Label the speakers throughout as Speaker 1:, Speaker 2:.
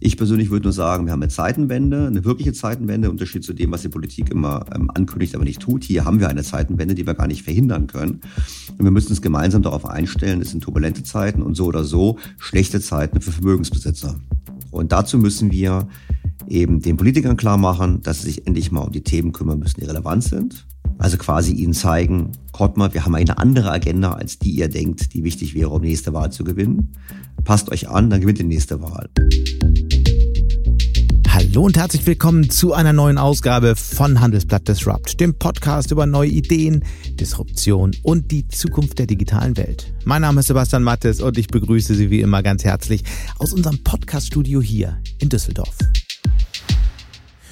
Speaker 1: Ich persönlich würde nur sagen, wir haben eine Zeitenwende, eine wirkliche Zeitenwende, im Unterschied zu dem, was die Politik immer ähm, ankündigt, aber nicht tut. Hier haben wir eine Zeitenwende, die wir gar nicht verhindern können. Und wir müssen uns gemeinsam darauf einstellen, es sind turbulente Zeiten und so oder so schlechte Zeiten für Vermögensbesitzer. Und dazu müssen wir eben den Politikern klar machen, dass sie sich endlich mal um die Themen kümmern müssen, die relevant sind. Also quasi ihnen zeigen, kommt wir haben eine andere Agenda, als die ihr denkt, die wichtig wäre, um die nächste Wahl zu gewinnen. Passt euch an, dann gewinnt die nächste Wahl.
Speaker 2: Hallo und herzlich willkommen zu einer neuen Ausgabe von Handelsblatt Disrupt, dem Podcast über neue Ideen, Disruption und die Zukunft der digitalen Welt. Mein Name ist Sebastian Mattes und ich begrüße Sie wie immer ganz herzlich aus unserem Podcaststudio hier in Düsseldorf.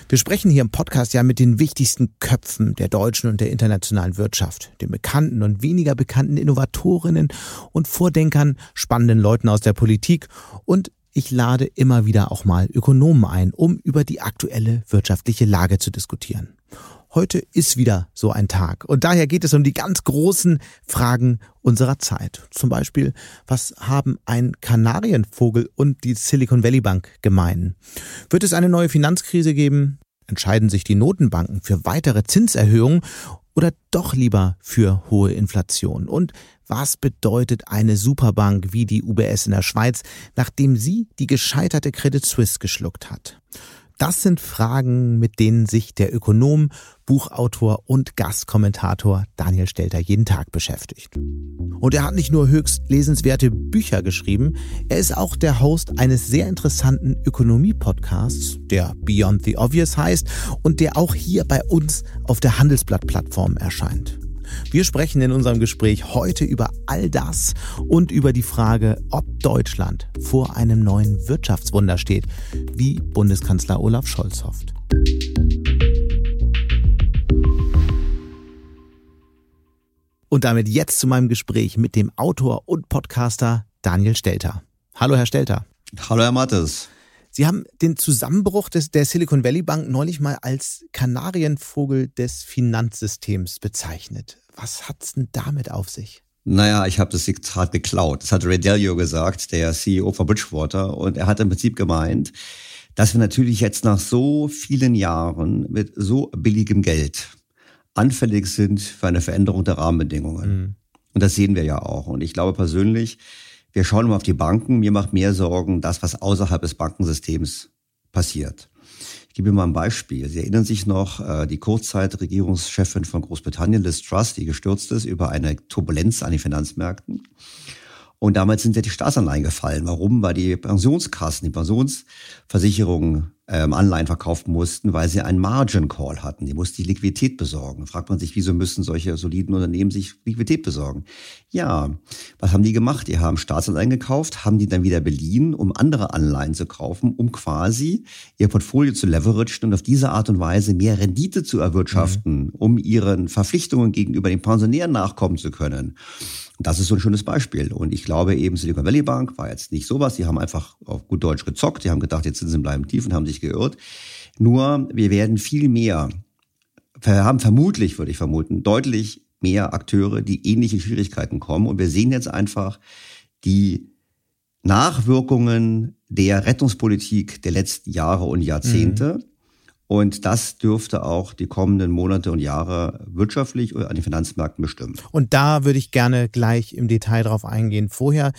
Speaker 2: Wir sprechen hier im Podcast ja mit den wichtigsten Köpfen der deutschen und der internationalen Wirtschaft, den bekannten und weniger bekannten Innovatorinnen und Vordenkern, spannenden Leuten aus der Politik und ich lade immer wieder auch mal Ökonomen ein, um über die aktuelle wirtschaftliche Lage zu diskutieren. Heute ist wieder so ein Tag. Und daher geht es um die ganz großen Fragen unserer Zeit. Zum Beispiel, was haben ein Kanarienvogel und die Silicon Valley Bank gemein? Wird es eine neue Finanzkrise geben? Entscheiden sich die Notenbanken für weitere Zinserhöhungen oder doch lieber für hohe Inflation? Und was bedeutet eine Superbank wie die UBS in der Schweiz, nachdem sie die gescheiterte Credit Suisse geschluckt hat? Das sind Fragen, mit denen sich der Ökonom, Buchautor und Gastkommentator Daniel Stelter jeden Tag beschäftigt. Und er hat nicht nur höchst lesenswerte Bücher geschrieben, er ist auch der Host eines sehr interessanten Ökonomie-Podcasts, der Beyond the Obvious heißt und der auch hier bei uns auf der Handelsblatt-Plattform erscheint. Wir sprechen in unserem Gespräch heute über all das und über die Frage, ob Deutschland vor einem neuen Wirtschaftswunder steht, wie Bundeskanzler Olaf Scholz hofft. Und damit jetzt zu meinem Gespräch mit dem Autor und Podcaster Daniel Stelter. Hallo, Herr Stelter.
Speaker 1: Hallo, Herr Mattes.
Speaker 2: Sie haben den Zusammenbruch des, der Silicon Valley Bank neulich mal als Kanarienvogel des Finanzsystems bezeichnet. Was hat's denn damit auf sich?
Speaker 1: Naja, ich habe das Zitat geklaut. Das hat Ray Dalio gesagt, der CEO von Bridgewater. Und er hat im Prinzip gemeint, dass wir natürlich jetzt nach so vielen Jahren mit so billigem Geld anfällig sind für eine Veränderung der Rahmenbedingungen. Mhm. Und das sehen wir ja auch. Und ich glaube persönlich, wir schauen mal auf die Banken. Mir macht mehr Sorgen das, was außerhalb des Bankensystems passiert. Ich gebe Ihnen mal ein Beispiel. Sie erinnern sich noch, äh, die Kurzzeitregierungschefin von Großbritannien, Liz Truss, die gestürzt ist über eine Turbulenz an den Finanzmärkten. Und damals sind ja die Staatsanleihen gefallen. Warum? Weil die Pensionskassen, die Pensionsversicherungen ähm, Anleihen verkaufen mussten, weil sie einen Margin Call hatten. Die mussten die Liquidität besorgen. Da fragt man sich, wieso müssen solche soliden Unternehmen sich Liquidität besorgen? Ja, was haben die gemacht? Die haben Staatsanleihen gekauft, haben die dann wieder beliehen, um andere Anleihen zu kaufen, um quasi ihr Portfolio zu leveragen und auf diese Art und Weise mehr Rendite zu erwirtschaften, mhm. um ihren Verpflichtungen gegenüber den Pensionären nachkommen zu können. Das ist so ein schönes Beispiel. Und ich glaube eben, Silicon Valley Bank war jetzt nicht sowas. Die haben einfach auf gut Deutsch gezockt. Die haben gedacht, die Zinsen bleiben tief und haben sich geirrt. Nur, wir werden viel mehr, wir haben vermutlich, würde ich vermuten, deutlich mehr Akteure, die ähnliche Schwierigkeiten kommen. Und wir sehen jetzt einfach die Nachwirkungen der Rettungspolitik der letzten Jahre und Jahrzehnte. Mhm. Und das dürfte auch die kommenden Monate und Jahre wirtschaftlich an den Finanzmärkten bestimmen.
Speaker 2: Und da würde ich gerne gleich im Detail drauf eingehen. Vorher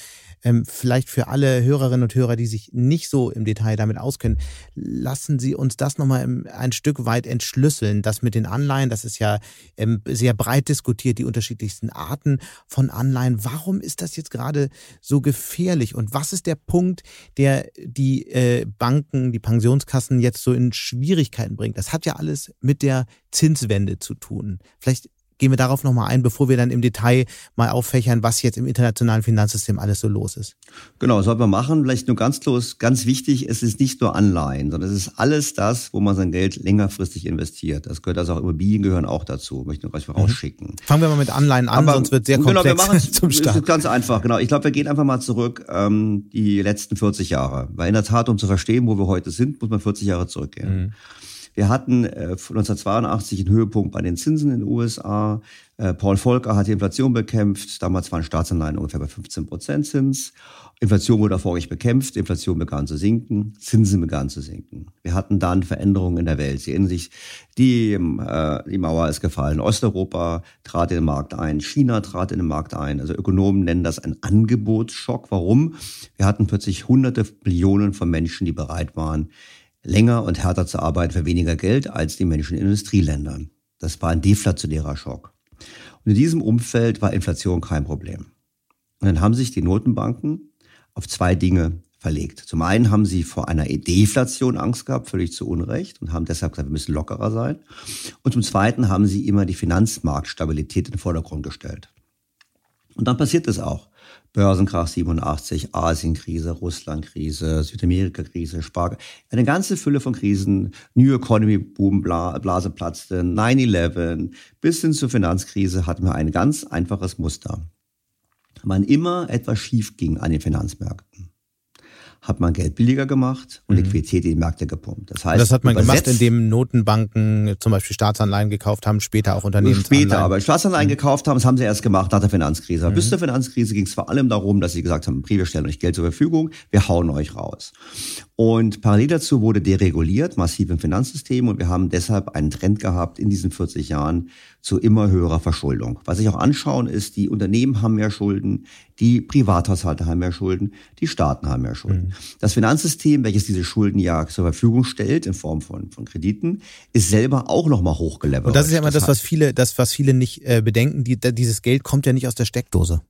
Speaker 2: ähm, vielleicht für alle Hörerinnen und Hörer, die sich nicht so im Detail damit auskennen, lassen Sie uns das nochmal ein Stück weit entschlüsseln. Das mit den Anleihen, das ist ja ähm, sehr breit diskutiert, die unterschiedlichsten Arten von Anleihen. Warum ist das jetzt gerade so gefährlich? Und was ist der Punkt, der die äh, Banken, die Pensionskassen jetzt so in Schwierigkeiten bringt? Das hat ja alles mit der Zinswende zu tun. Vielleicht gehen wir darauf nochmal ein, bevor wir dann im Detail mal auffächern, was jetzt im internationalen Finanzsystem alles so los ist.
Speaker 1: Genau, sollten wir machen. Vielleicht nur ganz los, ganz wichtig, es ist nicht nur Anleihen, sondern es ist alles das, wo man sein Geld längerfristig investiert. Das gehört also auch Immobilien gehören auch dazu, möchte ich gleich vorausschicken. Mhm.
Speaker 2: Fangen wir mal mit Anleihen an, Aber, sonst wird sehr komplex genau, wir machen zum Start.
Speaker 1: Es ist ganz einfach, genau. Ich glaube, wir gehen einfach mal zurück ähm, die letzten 40 Jahre. Weil in der Tat, um zu verstehen, wo wir heute sind, muss man 40 Jahre zurückgehen. Mhm. Wir hatten äh, 1982 einen Höhepunkt bei den Zinsen in den USA. Äh, Paul Volcker hat die Inflation bekämpft. Damals waren Staatsanleihen ungefähr bei 15 Prozent Zins. Inflation wurde erfolgreich bekämpft, Inflation begann zu sinken, Zinsen begannen zu sinken. Wir hatten dann Veränderungen in der Welt. Sie erinnern sich, die, äh, die Mauer ist gefallen, Osteuropa trat in den Markt ein, China trat in den Markt ein. Also Ökonomen nennen das einen Angebotsschock. Warum? Wir hatten plötzlich hunderte Millionen von Menschen, die bereit waren, länger und härter zu arbeiten für weniger Geld als die Menschen in Industrieländern. Das war ein deflationärer Schock. Und in diesem Umfeld war Inflation kein Problem. Und dann haben sich die Notenbanken auf zwei Dinge verlegt. Zum einen haben sie vor einer Deflation Angst gehabt, völlig zu Unrecht, und haben deshalb gesagt, wir müssen lockerer sein. Und zum zweiten haben sie immer die Finanzmarktstabilität in den Vordergrund gestellt. Und dann passiert es auch. Börsenkrach 87, Asienkrise, Russlandkrise, Südamerika-Krise, Spar eine ganze Fülle von Krisen, New Economy Boom, Blase platzte, 9-11, bis hin zur Finanzkrise hatten wir ein ganz einfaches Muster. Wann immer etwas schief ging an den Finanzmärkten, hat man Geld billiger gemacht und mhm. Liquidität in die Märkte gepumpt.
Speaker 2: Das heißt, das hat man gemacht, indem Notenbanken zum Beispiel Staatsanleihen gekauft haben, später auch Unternehmensanleihen.
Speaker 1: Später, aber Staatsanleihen mhm. gekauft haben, das haben sie erst gemacht nach der Finanzkrise. Mhm. Bis zur Finanzkrise ging es vor allem darum, dass sie gesagt haben, wir stellen euch Geld zur Verfügung, wir hauen euch raus. Und parallel dazu wurde dereguliert, massiv im Finanzsystem und wir haben deshalb einen Trend gehabt in diesen 40 Jahren, zu immer höherer Verschuldung. Was sich auch anschauen ist, die Unternehmen haben mehr Schulden, die Privathaushalte haben mehr Schulden, die Staaten haben mehr Schulden. Mhm. Das Finanzsystem, welches diese Schulden ja zur Verfügung stellt in Form von, von Krediten, ist selber auch nochmal hochgelevelt.
Speaker 2: Und das ist ja immer das, das was viele, das, was viele nicht äh, bedenken. Die, dieses Geld kommt ja nicht aus der Steckdose.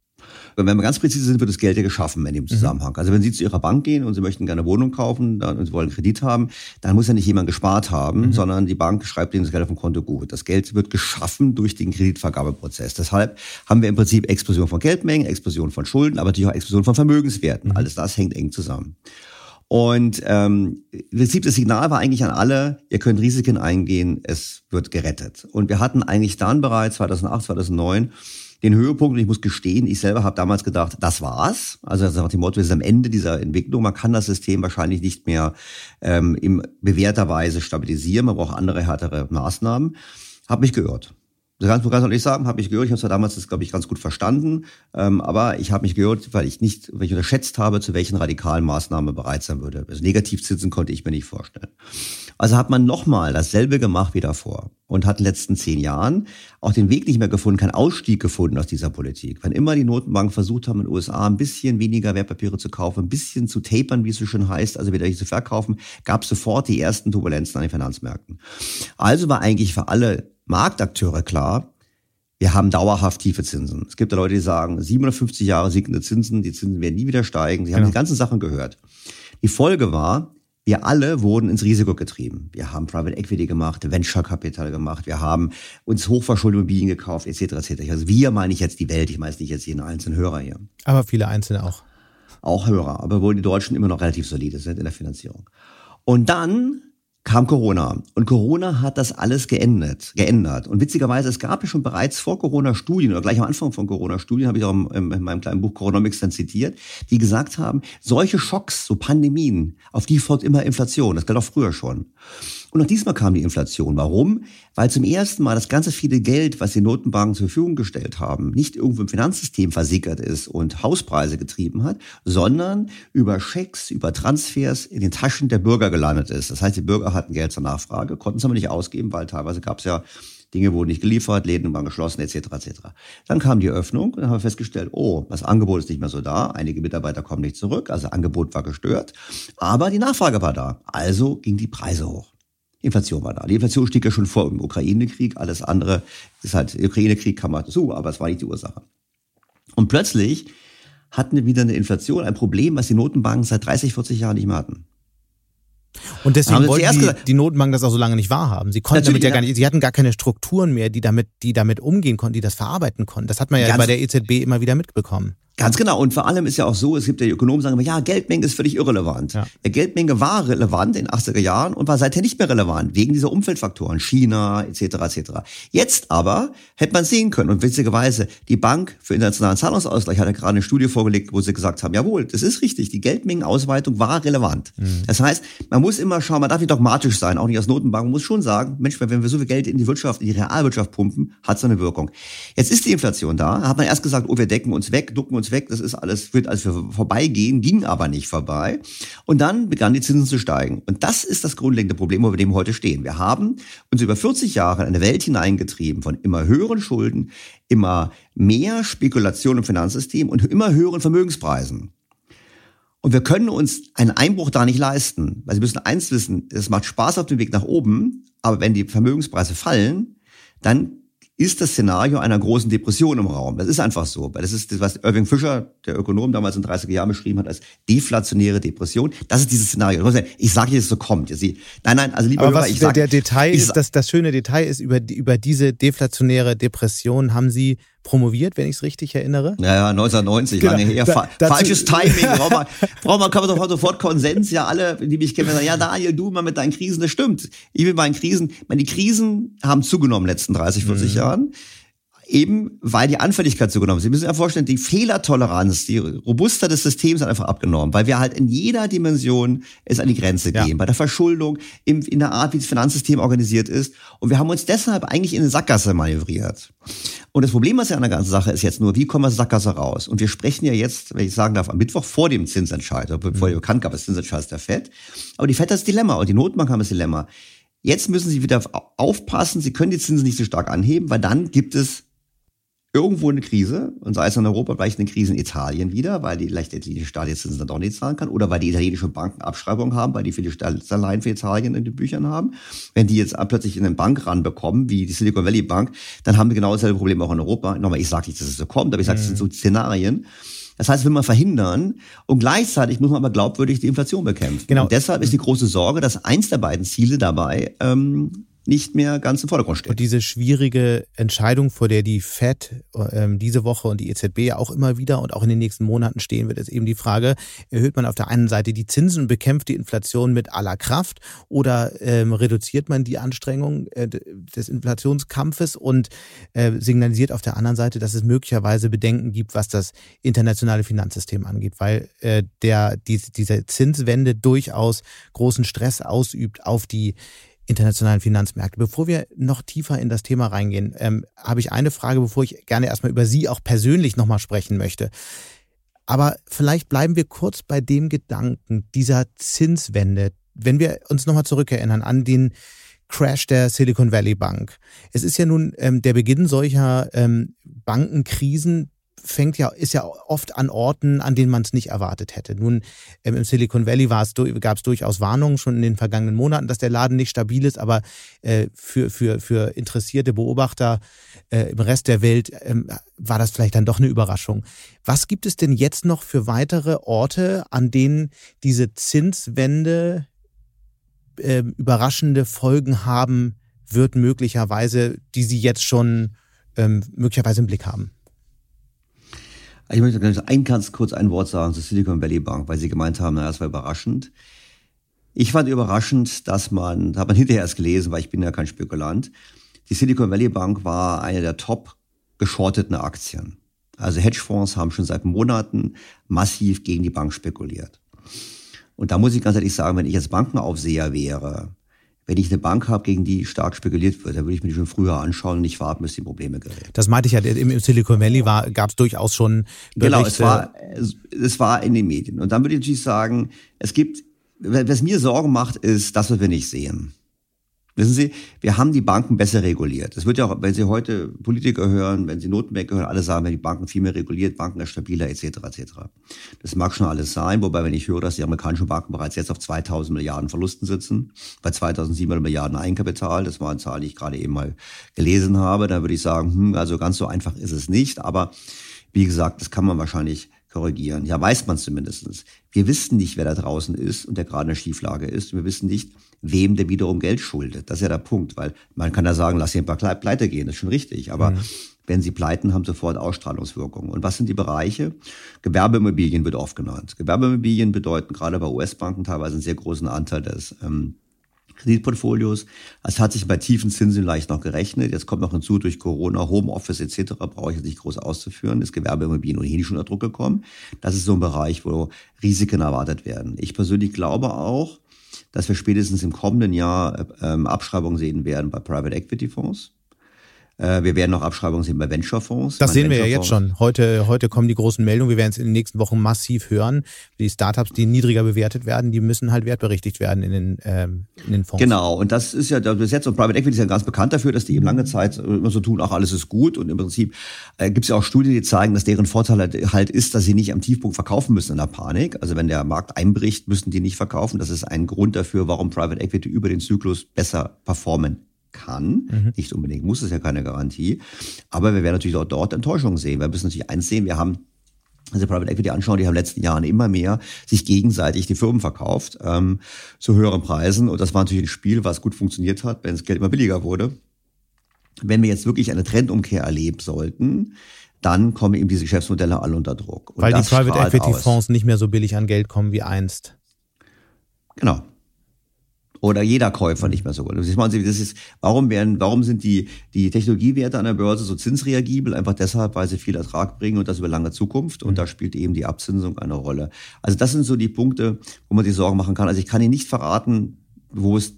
Speaker 1: Wenn wir ganz präzise sind, wird das Geld ja geschaffen in dem mhm. Zusammenhang. Mhm. Also wenn Sie zu Ihrer Bank gehen und Sie möchten gerne eine Wohnung kaufen dann, und Sie wollen Kredit haben, dann muss ja nicht jemand gespart haben, mhm. sondern die Bank schreibt Ihnen das Geld auf dem Konto gut. Das Geld wird geschaffen durch den Kreditvergabeprozess. Deshalb haben wir im Prinzip Explosion von Geldmengen, Explosion von Schulden, aber natürlich auch Explosion von Vermögenswerten. Mhm. Alles das hängt eng zusammen. Und ähm, im Prinzip das Signal war eigentlich an alle, ihr könnt Risiken eingehen, es wird gerettet. Und wir hatten eigentlich dann bereits 2008, 2009 den Höhepunkt. Und ich muss gestehen, ich selber habe damals gedacht, das war's. Also nach dem Motto, wir sind am Ende dieser Entwicklung. Man kann das System wahrscheinlich nicht mehr ähm, in bewährter Weise stabilisieren. Man braucht andere, härtere Maßnahmen. Hab mich geirrt. Das ganz, ganz ehrlich sagen, habe ich gehört. Ich habe zwar damals das, glaube ich, ganz gut verstanden, ähm, aber ich habe mich gehört, weil ich nicht, weil ich unterschätzt habe, zu welchen radikalen Maßnahmen bereit sein würde. Also Negativzinsen konnte ich mir nicht vorstellen. Also hat man nochmal dasselbe gemacht wie davor und hat in den letzten zehn Jahren auch den Weg nicht mehr gefunden, keinen Ausstieg gefunden aus dieser Politik. Wenn immer die Notenbanken versucht haben, in den USA ein bisschen weniger Wertpapiere zu kaufen, ein bisschen zu tapern, wie es so schön heißt, also wieder zu verkaufen, gab es sofort die ersten Turbulenzen an den Finanzmärkten. Also war eigentlich für alle Marktakteure klar, wir haben dauerhaft tiefe Zinsen. Es gibt ja Leute, die sagen, 750 Jahre sinkende Zinsen, die Zinsen werden nie wieder steigen. Sie haben genau. die ganzen Sachen gehört. Die Folge war, wir alle wurden ins Risiko getrieben. Wir haben Private Equity gemacht, Venture Capital gemacht, wir haben uns hochverschuldete Immobilien gekauft, etc. etc. Also wir meine ich jetzt die Welt, ich meine nicht jetzt jeden einzelnen Hörer hier.
Speaker 2: Aber viele Einzelne auch.
Speaker 1: Auch Hörer, aber wo die Deutschen immer noch relativ solide sind in der Finanzierung. Und dann kam Corona. Und Corona hat das alles geändert, geändert. Und witzigerweise, es gab ja schon bereits vor Corona Studien, oder gleich am Anfang von Corona Studien, habe ich auch in meinem kleinen Buch Coronomics dann zitiert, die gesagt haben, solche Schocks, so Pandemien, auf die folgt immer Inflation. Das galt auch früher schon. Und auch diesmal kam die Inflation. Warum? Weil zum ersten Mal das ganze viele Geld, was die Notenbanken zur Verfügung gestellt haben, nicht irgendwo im Finanzsystem versickert ist und Hauspreise getrieben hat, sondern über Schecks, über Transfers in den Taschen der Bürger gelandet ist. Das heißt, die Bürger hatten Geld zur Nachfrage, konnten es aber nicht ausgeben, weil teilweise gab es ja Dinge wurden nicht geliefert, Läden waren geschlossen, etc. etc. Dann kam die Öffnung und dann haben wir festgestellt, oh, das Angebot ist nicht mehr so da, einige Mitarbeiter kommen nicht zurück, also Angebot war gestört, aber die Nachfrage war da, also ging die Preise hoch. Inflation war da. Die Inflation stieg ja schon vor dem Ukraine-Krieg. Alles andere ist halt, Ukraine-Krieg kam halt zu, aber es war nicht die Ursache. Und plötzlich hatten wir wieder eine Inflation, ein Problem, was die Notenbanken seit 30, 40 Jahren nicht mehr hatten.
Speaker 2: Und deswegen wollten die, die Notenbanken das auch so lange nicht wahrhaben. Sie konnten damit ja gar nicht, sie hatten gar keine Strukturen mehr, die damit, die damit umgehen konnten, die das verarbeiten konnten. Das hat man ja bei der EZB immer wieder mitbekommen.
Speaker 1: Ganz genau. Und vor allem ist ja auch so, es gibt ja Ökonomen, die sagen immer, ja, Geldmenge ist völlig irrelevant. Ja. Der Geldmenge war relevant in den 80er Jahren und war seither nicht mehr relevant, wegen dieser Umfeldfaktoren, China etc. etc. Jetzt aber hätte man sehen können, und witzigerweise, die Bank für internationalen Zahlungsausgleich hat ja gerade eine Studie vorgelegt, wo sie gesagt haben, jawohl, das ist richtig, die Geldmengenausweitung war relevant. Mhm. Das heißt, man muss immer schauen, man darf nicht dogmatisch sein, auch nicht als Notenbank, man muss schon sagen, Mensch, wenn wir so viel Geld in die Wirtschaft, in die Realwirtschaft pumpen, hat es eine Wirkung. Jetzt ist die Inflation da, hat man erst gesagt, oh, wir decken uns weg, ducken uns weg, das ist alles, wird alles vorbeigehen, ging aber nicht vorbei. Und dann begannen die Zinsen zu steigen. Und das ist das grundlegende Problem, wo wir dem heute stehen. Wir haben uns über 40 Jahre in eine Welt hineingetrieben von immer höheren Schulden, immer mehr Spekulation im Finanzsystem und immer höheren Vermögenspreisen. Und wir können uns einen Einbruch da nicht leisten, weil Sie müssen eins wissen, es macht Spaß auf dem Weg nach oben, aber wenn die Vermögenspreise fallen, dann ist das Szenario einer großen Depression im Raum. Das ist einfach so. Das ist das, was Irving Fischer, der Ökonom, damals in 30er Jahren beschrieben hat als deflationäre Depression. Das ist dieses Szenario. Ich sage jetzt, so kommt. Nein, nein, also lieber
Speaker 2: Aber was
Speaker 1: ich
Speaker 2: sag, der Detail ist, das, das schöne Detail ist, über, über diese deflationäre Depression haben Sie promoviert, wenn ich es richtig erinnere.
Speaker 1: Ja, ja, 1990, genau. lange her. Da, falsches Timing. Braucht man, braucht man, kann man sofort, sofort Konsens. Ja, alle, die mich kennen, sagen, ja, Daniel, du mal mit deinen Krisen, das stimmt. Ich will meinen Krisen, meine, die Krisen haben zugenommen in den letzten 30, 40 mhm. Jahren eben weil die Anfälligkeit zugenommen ist. Sie müssen sich ja vorstellen, die Fehlertoleranz, die Robuster des Systems hat einfach abgenommen, weil wir halt in jeder Dimension es an die Grenze gehen. Ja. Bei der Verschuldung, in, in der Art, wie das Finanzsystem organisiert ist. Und wir haben uns deshalb eigentlich in eine Sackgasse manövriert. Und das Problem, was ja an der ganzen Sache ist jetzt nur, wie kommen wir aus der Sackgasse raus? Und wir sprechen ja jetzt, wenn ich sagen darf, am Mittwoch vor dem Zinsentscheid, bevor mhm. bekannt gab, das Zinsentscheid ist der FED. Aber die FED hat das Dilemma und die Notenbank haben das Dilemma. Jetzt müssen sie wieder aufpassen, sie können die Zinsen nicht so stark anheben, weil dann gibt es irgendwo eine Krise, und sei es in Europa vielleicht eine Krise in Italien wieder, weil die leicht italienische Staat jetzt Zinsen doch nicht zahlen kann, oder weil die italienischen Banken Abschreibungen haben, weil die viele Staatsanleihen für Italien in den Büchern haben. Wenn die jetzt plötzlich in den Bank ranbekommen, wie die Silicon Valley Bank, dann haben wir genau dasselbe Problem auch in Europa. Nochmal, ich sage nicht, dass es so kommt, aber ich sage, es sind so Szenarien. Das heißt, will man verhindern und gleichzeitig muss man aber glaubwürdig die Inflation bekämpfen. Genau. Und deshalb ist die große Sorge, dass eins der beiden Ziele dabei ähm, nicht mehr ganz im Vordergrund steht.
Speaker 2: Und diese schwierige Entscheidung, vor der die Fed äh, diese Woche und die EZB auch immer wieder und auch in den nächsten Monaten stehen wird, ist eben die Frage, erhöht man auf der einen Seite die Zinsen und bekämpft die Inflation mit aller Kraft oder ähm, reduziert man die Anstrengung äh, des Inflationskampfes und äh, signalisiert auf der anderen Seite, dass es möglicherweise Bedenken gibt, was das internationale Finanzsystem angeht, weil äh, der, die, diese Zinswende durchaus großen Stress ausübt auf die internationalen Finanzmärkte. Bevor wir noch tiefer in das Thema reingehen, ähm, habe ich eine Frage, bevor ich gerne erstmal über Sie auch persönlich nochmal sprechen möchte. Aber vielleicht bleiben wir kurz bei dem Gedanken dieser Zinswende. Wenn wir uns nochmal zurückerinnern an den Crash der Silicon Valley Bank. Es ist ja nun ähm, der Beginn solcher ähm, Bankenkrisen fängt ja, ist ja oft an Orten, an denen man es nicht erwartet hätte. Nun, ähm, im Silicon Valley gab es durchaus Warnungen schon in den vergangenen Monaten, dass der Laden nicht stabil ist, aber äh, für, für, für interessierte Beobachter äh, im Rest der Welt ähm, war das vielleicht dann doch eine Überraschung. Was gibt es denn jetzt noch für weitere Orte, an denen diese Zinswende äh, überraschende Folgen haben wird, möglicherweise, die Sie jetzt schon ähm, möglicherweise im Blick haben?
Speaker 1: Ich möchte ein ganz kurz ein Wort sagen zur Silicon Valley Bank, weil Sie gemeint haben, na, das war überraschend. Ich fand überraschend, dass man, hat man hinterher erst gelesen, weil ich bin ja kein Spekulant, die Silicon Valley Bank war eine der top geschorteten Aktien. Also Hedgefonds haben schon seit Monaten massiv gegen die Bank spekuliert. Und da muss ich ganz ehrlich sagen, wenn ich jetzt Bankenaufseher wäre, wenn ich eine Bank habe, gegen die stark spekuliert wird, dann würde ich mir die schon früher anschauen und nicht warten, bis die Probleme gerät.
Speaker 2: Das meinte ich ja, im Silicon Valley gab es durchaus schon
Speaker 1: Berichte. Genau, es war, es war in den Medien. Und dann würde ich natürlich sagen, es gibt, was mir Sorgen macht, ist das, was wir nicht sehen. Wissen Sie, wir haben die Banken besser reguliert. Das wird ja auch, wenn Sie heute Politiker hören, wenn Sie Notenbanker hören, alle sagen, wenn die Banken viel mehr reguliert, Banken ist stabiler, etc., etc. Das mag schon alles sein, wobei, wenn ich höre, dass die amerikanischen Banken bereits jetzt auf 2000 Milliarden Verlusten sitzen, bei 2700 Milliarden Eigenkapital, das war eine Zahl, die ich gerade eben mal gelesen habe, dann würde ich sagen, hm, also ganz so einfach ist es nicht, aber wie gesagt, das kann man wahrscheinlich korrigieren. Ja, weiß man zumindestens. Wir wissen nicht, wer da draußen ist und der gerade in der Schieflage ist. wir wissen nicht, wem der wiederum Geld schuldet. Das ist ja der Punkt, weil man kann ja sagen, lass ihn ein paar pleite gehen, das ist schon richtig. Aber mhm. wenn sie pleiten, haben sofort Ausstrahlungswirkung. Und was sind die Bereiche? Gewerbeimmobilien wird oft genannt. Gewerbeimmobilien bedeuten gerade bei US-Banken teilweise einen sehr großen Anteil des ähm, Kreditportfolios. Es hat sich bei tiefen Zinsen leicht noch gerechnet. Jetzt kommt noch hinzu durch Corona, Homeoffice etc. brauche ich jetzt nicht groß auszuführen. Ist Gewerbeimmobilien ohnehin schon unter Druck gekommen. Das ist so ein Bereich, wo Risiken erwartet werden. Ich persönlich glaube auch, dass wir spätestens im kommenden Jahr ähm, Abschreibungen sehen werden bei Private Equity Fonds. Äh, wir werden noch Abschreibungen sehen bei Venture-Fonds.
Speaker 2: Das sehen wir ja jetzt schon. Heute, heute kommen die großen Meldungen. Wir werden es in den nächsten Wochen massiv hören. Die Startups, die niedriger bewertet werden, die müssen halt wertberichtigt werden in den, ähm, in den Fonds.
Speaker 1: Genau. Und das ist ja bis jetzt und Private Equity ist ja ganz bekannt dafür, dass die eben lange Zeit immer so tun, ach, alles ist gut. Und im Prinzip äh, gibt es ja auch Studien, die zeigen, dass deren Vorteil halt, halt ist, dass sie nicht am Tiefpunkt verkaufen müssen in der Panik. Also wenn der Markt einbricht, müssen die nicht verkaufen. Das ist ein Grund dafür, warum Private Equity über den Zyklus besser performen kann. Mhm. Nicht unbedingt muss, ist ja keine Garantie. Aber wir werden natürlich auch dort Enttäuschungen sehen. Wir müssen natürlich eins sehen, wir haben also Private Equity anschauen, die haben in den letzten Jahren immer mehr sich gegenseitig die Firmen verkauft ähm, zu höheren Preisen. Und das war natürlich ein Spiel, was gut funktioniert hat, wenn das Geld immer billiger wurde. Wenn wir jetzt wirklich eine Trendumkehr erleben sollten, dann kommen eben diese Geschäftsmodelle alle unter Druck.
Speaker 2: Und Weil die Private Equity Fonds nicht mehr so billig an Geld kommen wie einst.
Speaker 1: Genau oder jeder Käufer nicht mehr so. Das ist, warum werden, warum sind die, die Technologiewerte an der Börse so zinsreagibel? Einfach deshalb, weil sie viel Ertrag bringen und das über lange Zukunft. Und da spielt eben die Abzinsung eine Rolle. Also das sind so die Punkte, wo man sich Sorgen machen kann. Also ich kann Ihnen nicht verraten, wo es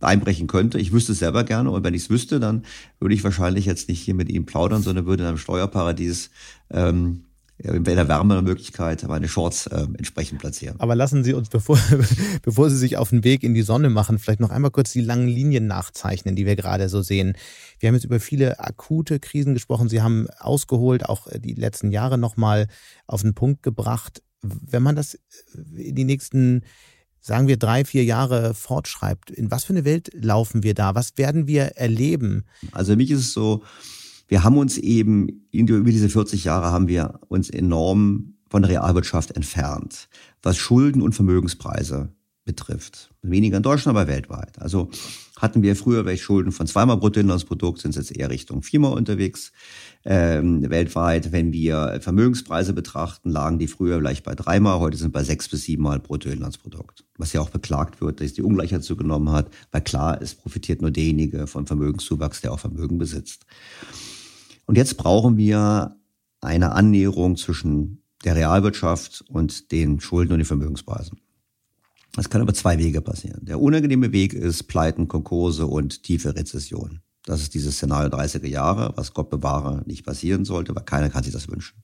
Speaker 1: einbrechen könnte. Ich wüsste es selber gerne und wenn ich es wüsste, dann würde ich wahrscheinlich jetzt nicht hier mit Ihnen plaudern, sondern würde in einem Steuerparadies ähm, in der wärmeren Möglichkeit meine Shorts äh, entsprechend platzieren.
Speaker 2: Aber lassen Sie uns, bevor, bevor Sie sich auf den Weg in die Sonne machen, vielleicht noch einmal kurz die langen Linien nachzeichnen, die wir gerade so sehen. Wir haben jetzt über viele akute Krisen gesprochen. Sie haben ausgeholt, auch die letzten Jahre nochmal auf den Punkt gebracht. Wenn man das in die nächsten sagen wir, drei, vier Jahre fortschreibt, in was für eine Welt laufen wir da? Was werden wir erleben?
Speaker 1: Also für mich ist es so, wir haben uns eben, über diese 40 Jahre haben wir uns enorm von der Realwirtschaft entfernt, was Schulden und Vermögenspreise betrifft. Weniger in Deutschland, aber weltweit. Also hatten wir früher welche Schulden von zweimal Bruttoinlandsprodukt, sind jetzt eher Richtung viermal unterwegs. Ähm, weltweit, wenn wir Vermögenspreise betrachten, lagen die früher vielleicht bei dreimal, heute sind bei sechs bis siebenmal Bruttoinlandsprodukt. Was ja auch beklagt wird, dass die Ungleichheit zugenommen hat, weil klar, es profitiert nur derjenige vom Vermögenszuwachs, der auch Vermögen besitzt. Und jetzt brauchen wir eine Annäherung zwischen der Realwirtschaft und den Schulden und den Vermögenspreisen. Das kann aber zwei Wege passieren. Der unangenehme Weg ist Pleiten, Konkurse und tiefe Rezession. Das ist dieses Szenario 30er Jahre, was Gott bewahre nicht passieren sollte, weil keiner kann sich das wünschen.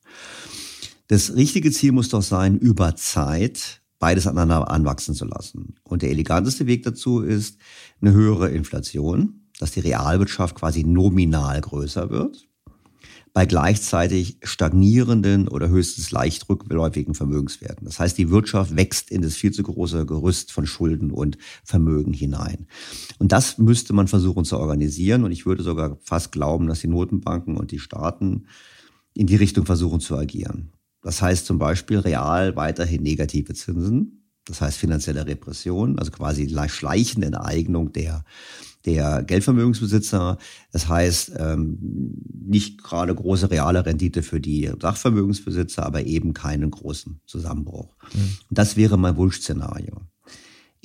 Speaker 1: Das richtige Ziel muss doch sein, über Zeit beides aneinander anwachsen zu lassen. Und der eleganteste Weg dazu ist eine höhere Inflation, dass die Realwirtschaft quasi nominal größer wird bei gleichzeitig stagnierenden oder höchstens leicht rückläufigen Vermögenswerten. Das heißt, die Wirtschaft wächst in das viel zu große Gerüst von Schulden und Vermögen hinein. Und das müsste man versuchen zu organisieren. Und ich würde sogar fast glauben, dass die Notenbanken und die Staaten in die Richtung versuchen zu agieren. Das heißt zum Beispiel real weiterhin negative Zinsen. Das heißt finanzielle Repression, also quasi schleichende Enteignung der der Geldvermögensbesitzer. Das heißt, ähm, nicht gerade große reale Rendite für die Sachvermögensbesitzer, aber eben keinen großen Zusammenbruch. Mhm. Das wäre mein Wunschszenario.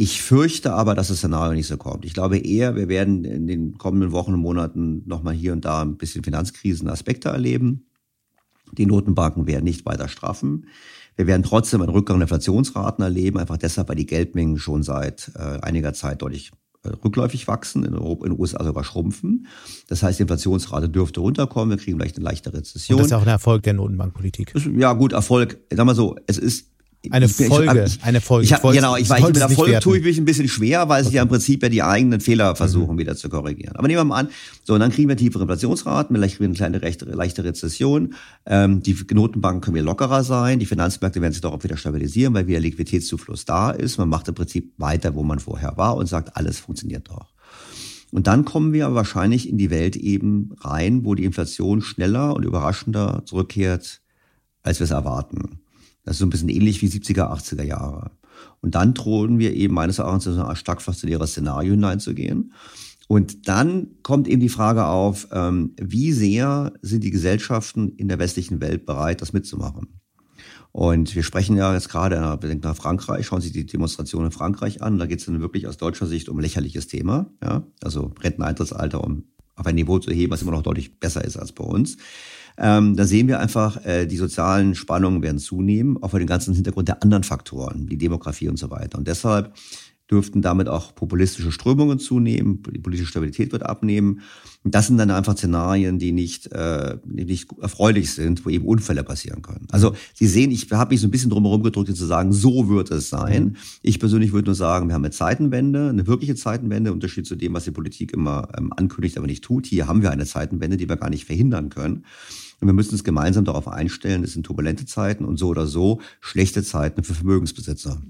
Speaker 1: Ich fürchte aber, dass das Szenario nicht so kommt. Ich glaube eher, wir werden in den kommenden Wochen und Monaten nochmal hier und da ein bisschen Finanzkrisenaspekte erleben. Die Notenbanken werden nicht weiter straffen. Wir werden trotzdem einen Rückgang der Inflationsraten erleben, einfach deshalb, weil die Geldmengen schon seit äh, einiger Zeit deutlich rückläufig wachsen, in, Europa, in den USA sogar schrumpfen. Das heißt, die Inflationsrate dürfte runterkommen, wir kriegen vielleicht eine leichte Rezession. Und
Speaker 2: das ist auch ein Erfolg der Notenbankpolitik.
Speaker 1: Ja, gut, Erfolg. Sag mal so, es ist
Speaker 2: eine Folge, ich, eine Folge.
Speaker 1: Ich, ich genau, ich, ich, ich mit Erfolg tue ich mich ein bisschen schwer, weil okay. sich ja im Prinzip ja die eigenen Fehler versuchen mhm. wieder zu korrigieren. Aber nehmen wir mal an, so, und dann kriegen wir tiefere Inflationsraten, vielleicht kriegen wir eine kleine rechte, leichte Rezession. Ähm, die Notenbanken können wir lockerer sein, die Finanzmärkte werden sich doch auch wieder stabilisieren, weil wieder Liquiditätszufluss da ist. Man macht im Prinzip weiter, wo man vorher war und sagt, alles funktioniert doch. Und dann kommen wir wahrscheinlich in die Welt eben rein, wo die Inflation schneller und überraschender zurückkehrt, als wir es erwarten. Das ist so ein bisschen ähnlich wie 70er, 80er Jahre. Und dann drohen wir eben meines Erachtens in ein stark faszinäres Szenario hineinzugehen. Und dann kommt eben die Frage auf, ähm, wie sehr sind die Gesellschaften in der westlichen Welt bereit, das mitzumachen? Und wir sprechen ja jetzt gerade, wir denken nach Frankreich, schauen Sie die Demonstration in Frankreich an. Da geht es dann wirklich aus deutscher Sicht um ein lächerliches Thema. Ja? Also Renteneintrittsalter, um auf ein Niveau zu heben, was immer noch deutlich besser ist als bei uns. Ähm, da sehen wir einfach, äh, die sozialen Spannungen werden zunehmen, auch vor dem ganzen Hintergrund der anderen Faktoren, die Demografie und so weiter. Und deshalb dürften damit auch populistische Strömungen zunehmen, die politische Stabilität wird abnehmen. Und das sind dann einfach Szenarien, die nicht, äh, nicht erfreulich sind, wo eben Unfälle passieren können. Also Sie sehen, ich habe mich so ein bisschen drumherum gedrückt, zu sagen, so wird es sein. Ich persönlich würde nur sagen, wir haben eine Zeitenwende, eine wirkliche Zeitenwende, Unterschied zu dem, was die Politik immer ähm, ankündigt, aber nicht tut. Hier haben wir eine Zeitenwende, die wir gar nicht verhindern können. Und wir müssen uns gemeinsam darauf einstellen, es sind turbulente Zeiten und so oder so schlechte Zeiten für Vermögensbesitzer.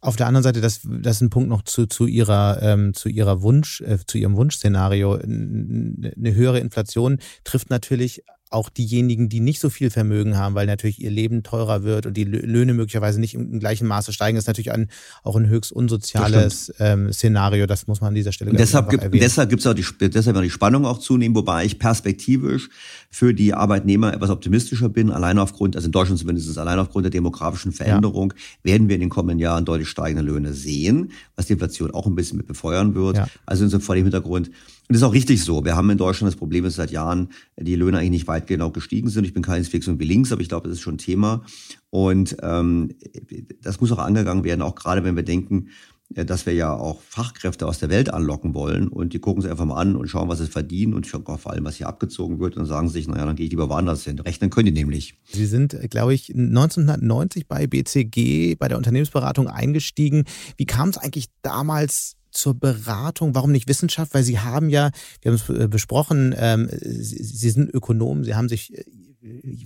Speaker 2: Auf der anderen Seite, das, das ist ein Punkt noch zu, zu ihrer, ähm, zu ihrer Wunsch, äh, zu ihrem Wunschszenario. Eine höhere Inflation trifft natürlich auch diejenigen, die nicht so viel Vermögen haben, weil natürlich ihr Leben teurer wird und die Löhne möglicherweise nicht im gleichen Maße steigen, ist natürlich ein, auch ein höchst unsoziales ähm, Szenario. Das muss man an dieser Stelle
Speaker 1: und deshalb gibt, erwähnen. Deshalb gibt es auch die, deshalb die Spannung auch zunehmen, wobei ich perspektivisch für die Arbeitnehmer etwas optimistischer bin. Allein aufgrund, also in Deutschland zumindest, allein aufgrund der demografischen Veränderung ja. werden wir in den kommenden Jahren deutlich steigende Löhne sehen, was die Inflation auch ein bisschen mit befeuern wird. Ja. Also vor dem Hintergrund und das ist auch richtig so. Wir haben in Deutschland das Problem, dass seit Jahren die Löhne eigentlich nicht weitgehend auch gestiegen sind. Ich bin keineswegs irgendwie links, aber ich glaube, das ist schon Thema. Und ähm, das muss auch angegangen werden, auch gerade wenn wir denken, äh, dass wir ja auch Fachkräfte aus der Welt anlocken wollen und die gucken sich einfach mal an und schauen, was sie verdienen und schauen vor allem, was hier abgezogen wird und sagen sich, naja, dann gehe ich lieber woanders hin. Rechnen können die nämlich.
Speaker 2: Sie sind, äh, glaube ich, 1990 bei BCG, bei der Unternehmensberatung eingestiegen. Wie kam es eigentlich damals zur Beratung? Warum nicht Wissenschaft? Weil Sie haben ja, wir haben es äh, besprochen, ähm, Sie, Sie sind Ökonom, Sie haben sich äh,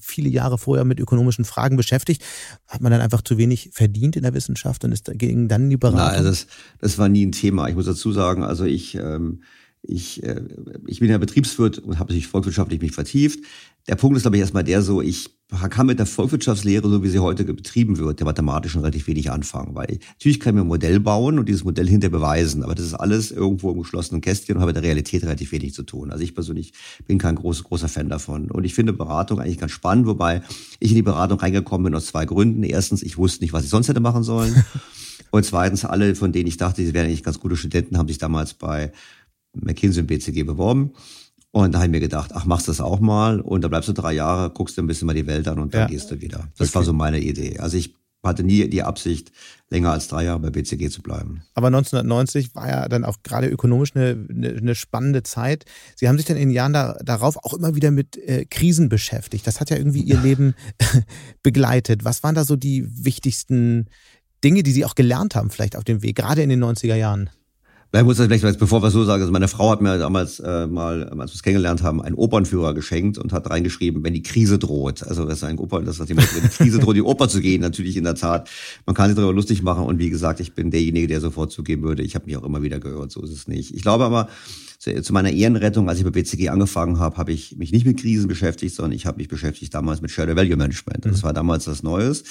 Speaker 2: viele Jahre vorher mit ökonomischen Fragen beschäftigt. Hat man dann einfach zu wenig verdient in der Wissenschaft und ist dagegen dann die Beratung?
Speaker 1: Nein, das, das war nie ein Thema. Ich muss dazu sagen, also ich, ähm, ich, äh, ich bin ja Betriebswirt und habe sich volkswirtschaftlich mich vertieft. Der Punkt ist, glaube ich, erstmal der so, ich kann mit der Volkswirtschaftslehre, so wie sie heute betrieben wird, der mathematischen relativ wenig anfangen. Weil natürlich kann ich mir ein Modell bauen und dieses Modell hinter beweisen, aber das ist alles irgendwo im geschlossenen Kästchen und hat mit der Realität relativ wenig zu tun. Also ich persönlich bin kein großer, großer Fan davon. Und ich finde Beratung eigentlich ganz spannend, wobei ich in die Beratung reingekommen bin aus zwei Gründen. Erstens, ich wusste nicht, was ich sonst hätte machen sollen. und zweitens, alle, von denen ich dachte, sie wären eigentlich ganz gute Studenten, haben sich damals bei McKinsey und BCG beworben. Und da habe ich mir gedacht, ach, machst du das auch mal und da bleibst du drei Jahre, guckst du ein bisschen mal die Welt an und dann ja. gehst du wieder. Das okay. war so meine Idee. Also ich hatte nie die Absicht, länger als drei Jahre bei BCG zu bleiben.
Speaker 2: Aber 1990 war ja dann auch gerade ökonomisch eine, eine, eine spannende Zeit. Sie haben sich dann in den Jahren da, darauf auch immer wieder mit äh, Krisen beschäftigt. Das hat ja irgendwie Ihr Leben begleitet. Was waren da so die wichtigsten Dinge, die Sie auch gelernt haben, vielleicht auf dem Weg, gerade in den 90er Jahren?
Speaker 1: Ich muss das vielleicht, bevor wir so sagen, also meine Frau hat mir damals äh, mal, als wir es kennengelernt haben, einen Opernführer geschenkt und hat reingeschrieben, wenn die Krise droht. Also das ist ein Oper, das ist wenn die Krise droht, die Oper zu gehen, natürlich in der Tat. Man kann sich darüber lustig machen und wie gesagt, ich bin derjenige, der sofort zugeben würde, ich habe mich auch immer wieder gehört, so ist es nicht. Ich glaube aber, zu meiner Ehrenrettung, als ich bei BCG angefangen habe, habe ich mich nicht mit Krisen beschäftigt, sondern ich habe mich beschäftigt damals mit Shared Value Management. Das mhm. war damals das Neues.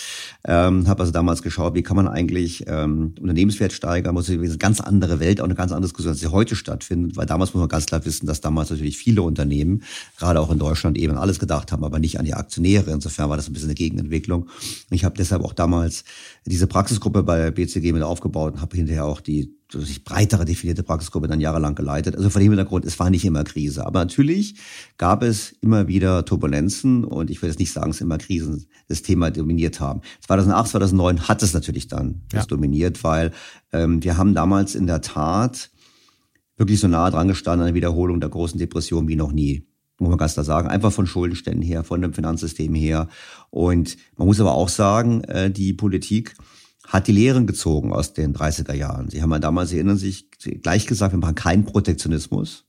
Speaker 1: Ähm, habe also damals geschaut, wie kann man eigentlich ähm, Unternehmenswert steigern, muss eine ganz andere Welt, auch eine ganz andere Diskussion, als sie heute stattfindet, weil damals muss man ganz klar wissen, dass damals natürlich viele Unternehmen, gerade auch in Deutschland, eben alles gedacht haben, aber nicht an die Aktionäre. Insofern war das ein bisschen eine Gegenentwicklung. Und ich habe deshalb auch damals diese Praxisgruppe bei BCG mit aufgebaut und habe hinterher auch die sich breitere definierte Praxisgruppe dann jahrelang geleitet. Also vor dem Hintergrund, es war nicht immer Krise. Aber natürlich gab es immer wieder Turbulenzen und ich würde jetzt nicht sagen, es immer Krisen das Thema dominiert haben. 2008, 2009 hat es natürlich dann ja. dominiert, weil ähm, wir haben damals in der Tat wirklich so nahe dran gestanden an der Wiederholung der großen Depression wie noch nie muss man ganz klar sagen, einfach von Schuldenständen her, von dem Finanzsystem her. Und man muss aber auch sagen, äh, die Politik hat die Lehren gezogen aus den 30er Jahren. Sie haben ja damals, Sie erinnern sich, gleich gesagt, wir machen keinen Protektionismus.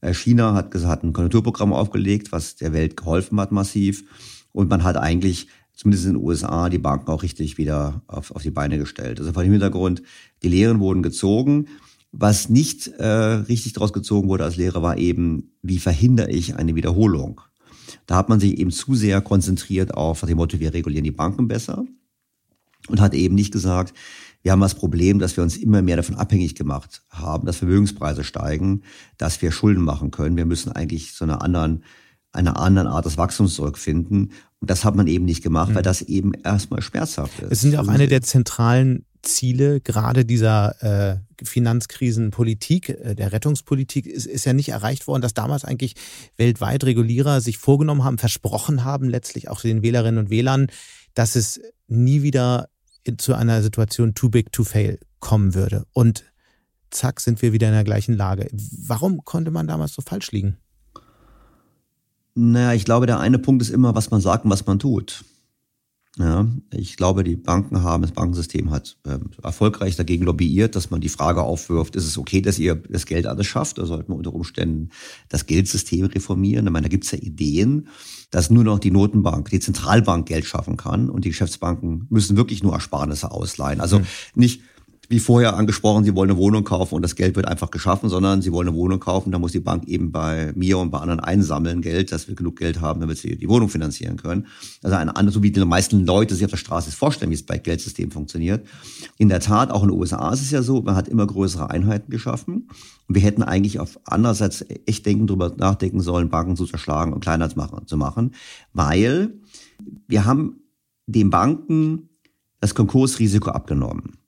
Speaker 1: Äh, China hat, gesagt, hat ein Konjunkturprogramm aufgelegt, was der Welt geholfen hat massiv. Und man hat eigentlich, zumindest in den USA, die Banken auch richtig wieder auf, auf die Beine gestellt. Also vor dem Hintergrund, die Lehren wurden gezogen. Was nicht äh, richtig daraus gezogen wurde als Lehre, war eben, wie verhindere ich eine Wiederholung? Da hat man sich eben zu sehr konzentriert auf das Motto, wir regulieren die Banken besser und hat eben nicht gesagt, wir haben das Problem, dass wir uns immer mehr davon abhängig gemacht haben, dass Vermögenspreise steigen, dass wir Schulden machen können. Wir müssen eigentlich so eine anderen, eine andere Art des Wachstums zurückfinden. Und das hat man eben nicht gemacht, mhm. weil das eben erstmal schmerzhaft ist.
Speaker 2: Es sind ja auch eine der zentralen Ziele gerade dieser äh, Finanzkrisenpolitik, äh, der Rettungspolitik, ist, ist ja nicht erreicht worden, dass damals eigentlich weltweit Regulierer sich vorgenommen haben, versprochen haben, letztlich auch den Wählerinnen und Wählern, dass es nie wieder zu einer Situation too big to fail kommen würde. Und zack, sind wir wieder in der gleichen Lage. Warum konnte man damals so falsch liegen?
Speaker 1: Naja, ich glaube, der eine Punkt ist immer, was man sagt und was man tut. Ja, ich glaube, die Banken haben, das Bankensystem hat äh, erfolgreich dagegen lobbyiert, dass man die Frage aufwirft, ist es okay, dass ihr das Geld alles schafft? Da sollte man unter Umständen das Geldsystem reformieren. Ich meine, da gibt es ja Ideen, dass nur noch die Notenbank, die Zentralbank Geld schaffen kann und die Geschäftsbanken müssen wirklich nur Ersparnisse ausleihen. Also mhm. nicht wie vorher angesprochen, Sie wollen eine Wohnung kaufen und das Geld wird einfach geschaffen, sondern Sie wollen eine Wohnung kaufen, da muss die Bank eben bei mir und bei anderen einsammeln Geld, dass wir genug Geld haben, damit sie die Wohnung finanzieren können. Also eine andere, so wie die meisten Leute sich auf der Straße vorstellen, wie es bei Geldsystem funktioniert. In der Tat, auch in den USA ist es ja so, man hat immer größere Einheiten geschaffen. Und wir hätten eigentlich auf andererseits echt denken, drüber nachdenken sollen, Banken zu zerschlagen und kleiner zu machen, weil wir haben den Banken das Konkursrisiko abgenommen.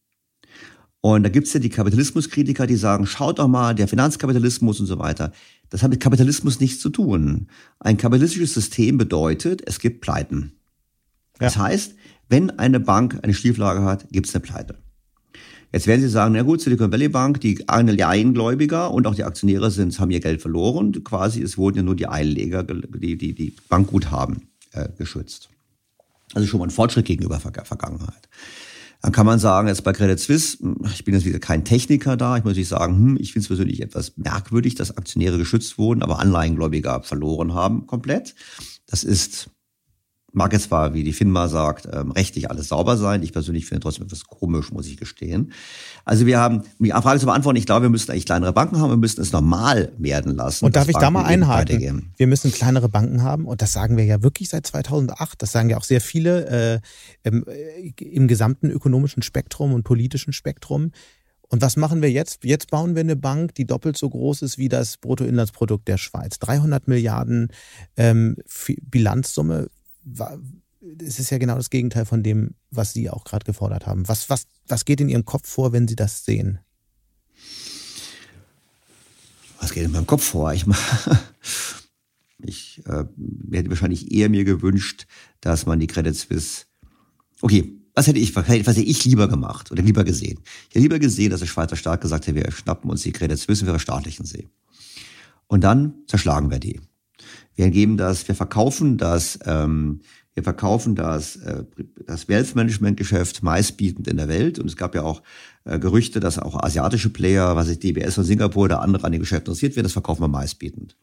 Speaker 1: Und da gibt's ja die Kapitalismuskritiker, die sagen, schaut doch mal, der Finanzkapitalismus und so weiter. Das hat mit Kapitalismus nichts zu tun. Ein kapitalistisches System bedeutet, es gibt Pleiten. Ja. Das heißt, wenn eine Bank eine Stieflage hat, gibt's eine Pleite. Jetzt werden Sie sagen, na gut, Silicon Valley Bank, die Eingläubiger und auch die Aktionäre sind, haben ihr Geld verloren. Quasi, es wurden ja nur die Einleger, die, die, die Bankguthaben äh, geschützt. Also schon mal ein Fortschritt gegenüber Vergangenheit. Dann kann man sagen, jetzt bei Credit Suisse, hm, ich bin jetzt wieder kein Techniker da, ich muss nicht sagen, hm, ich finde es persönlich etwas merkwürdig, dass Aktionäre geschützt wurden, aber Anleihengläubiger verloren haben komplett. Das ist mag jetzt zwar, wie die FINMA sagt, ähm, rechtlich alles sauber sein. Ich persönlich finde trotzdem etwas komisch, muss ich gestehen. Also wir haben, um die Frage zu beantworten, ich glaube, wir müssen eigentlich kleinere Banken haben, wir müssen es normal werden lassen.
Speaker 2: Und darf ich da mal einhaken? Wir müssen kleinere Banken haben und das sagen wir ja wirklich seit 2008. Das sagen ja auch sehr viele äh, im, äh, im gesamten ökonomischen Spektrum und politischen Spektrum. Und was machen wir jetzt? Jetzt bauen wir eine Bank, die doppelt so groß ist wie das Bruttoinlandsprodukt der Schweiz. 300 Milliarden ähm, Bilanzsumme es ist ja genau das Gegenteil von dem, was Sie auch gerade gefordert haben. Was, was, was geht in Ihrem Kopf vor, wenn Sie das sehen?
Speaker 1: Was geht in meinem Kopf vor? Ich, ich äh, hätte wahrscheinlich eher mir gewünscht, dass man die Credit Suisse. Okay, was hätte ich, was hätte ich lieber gemacht oder lieber gesehen? Ich hätte lieber gesehen, dass der Schweizer Staat gesagt hätte, wir schnappen uns die Credit Suisse und wir verstaatlichen sie. Und dann zerschlagen wir die. Wir geben das, wir verkaufen das, ähm, wir verkaufen das, äh, das Wealth Management Geschäft meistbietend in der Welt. Und es gab ja auch äh, Gerüchte, dass auch asiatische Player, was ich DBS von Singapur oder andere an dem Geschäft interessiert werden, das verkaufen wir meistbietend.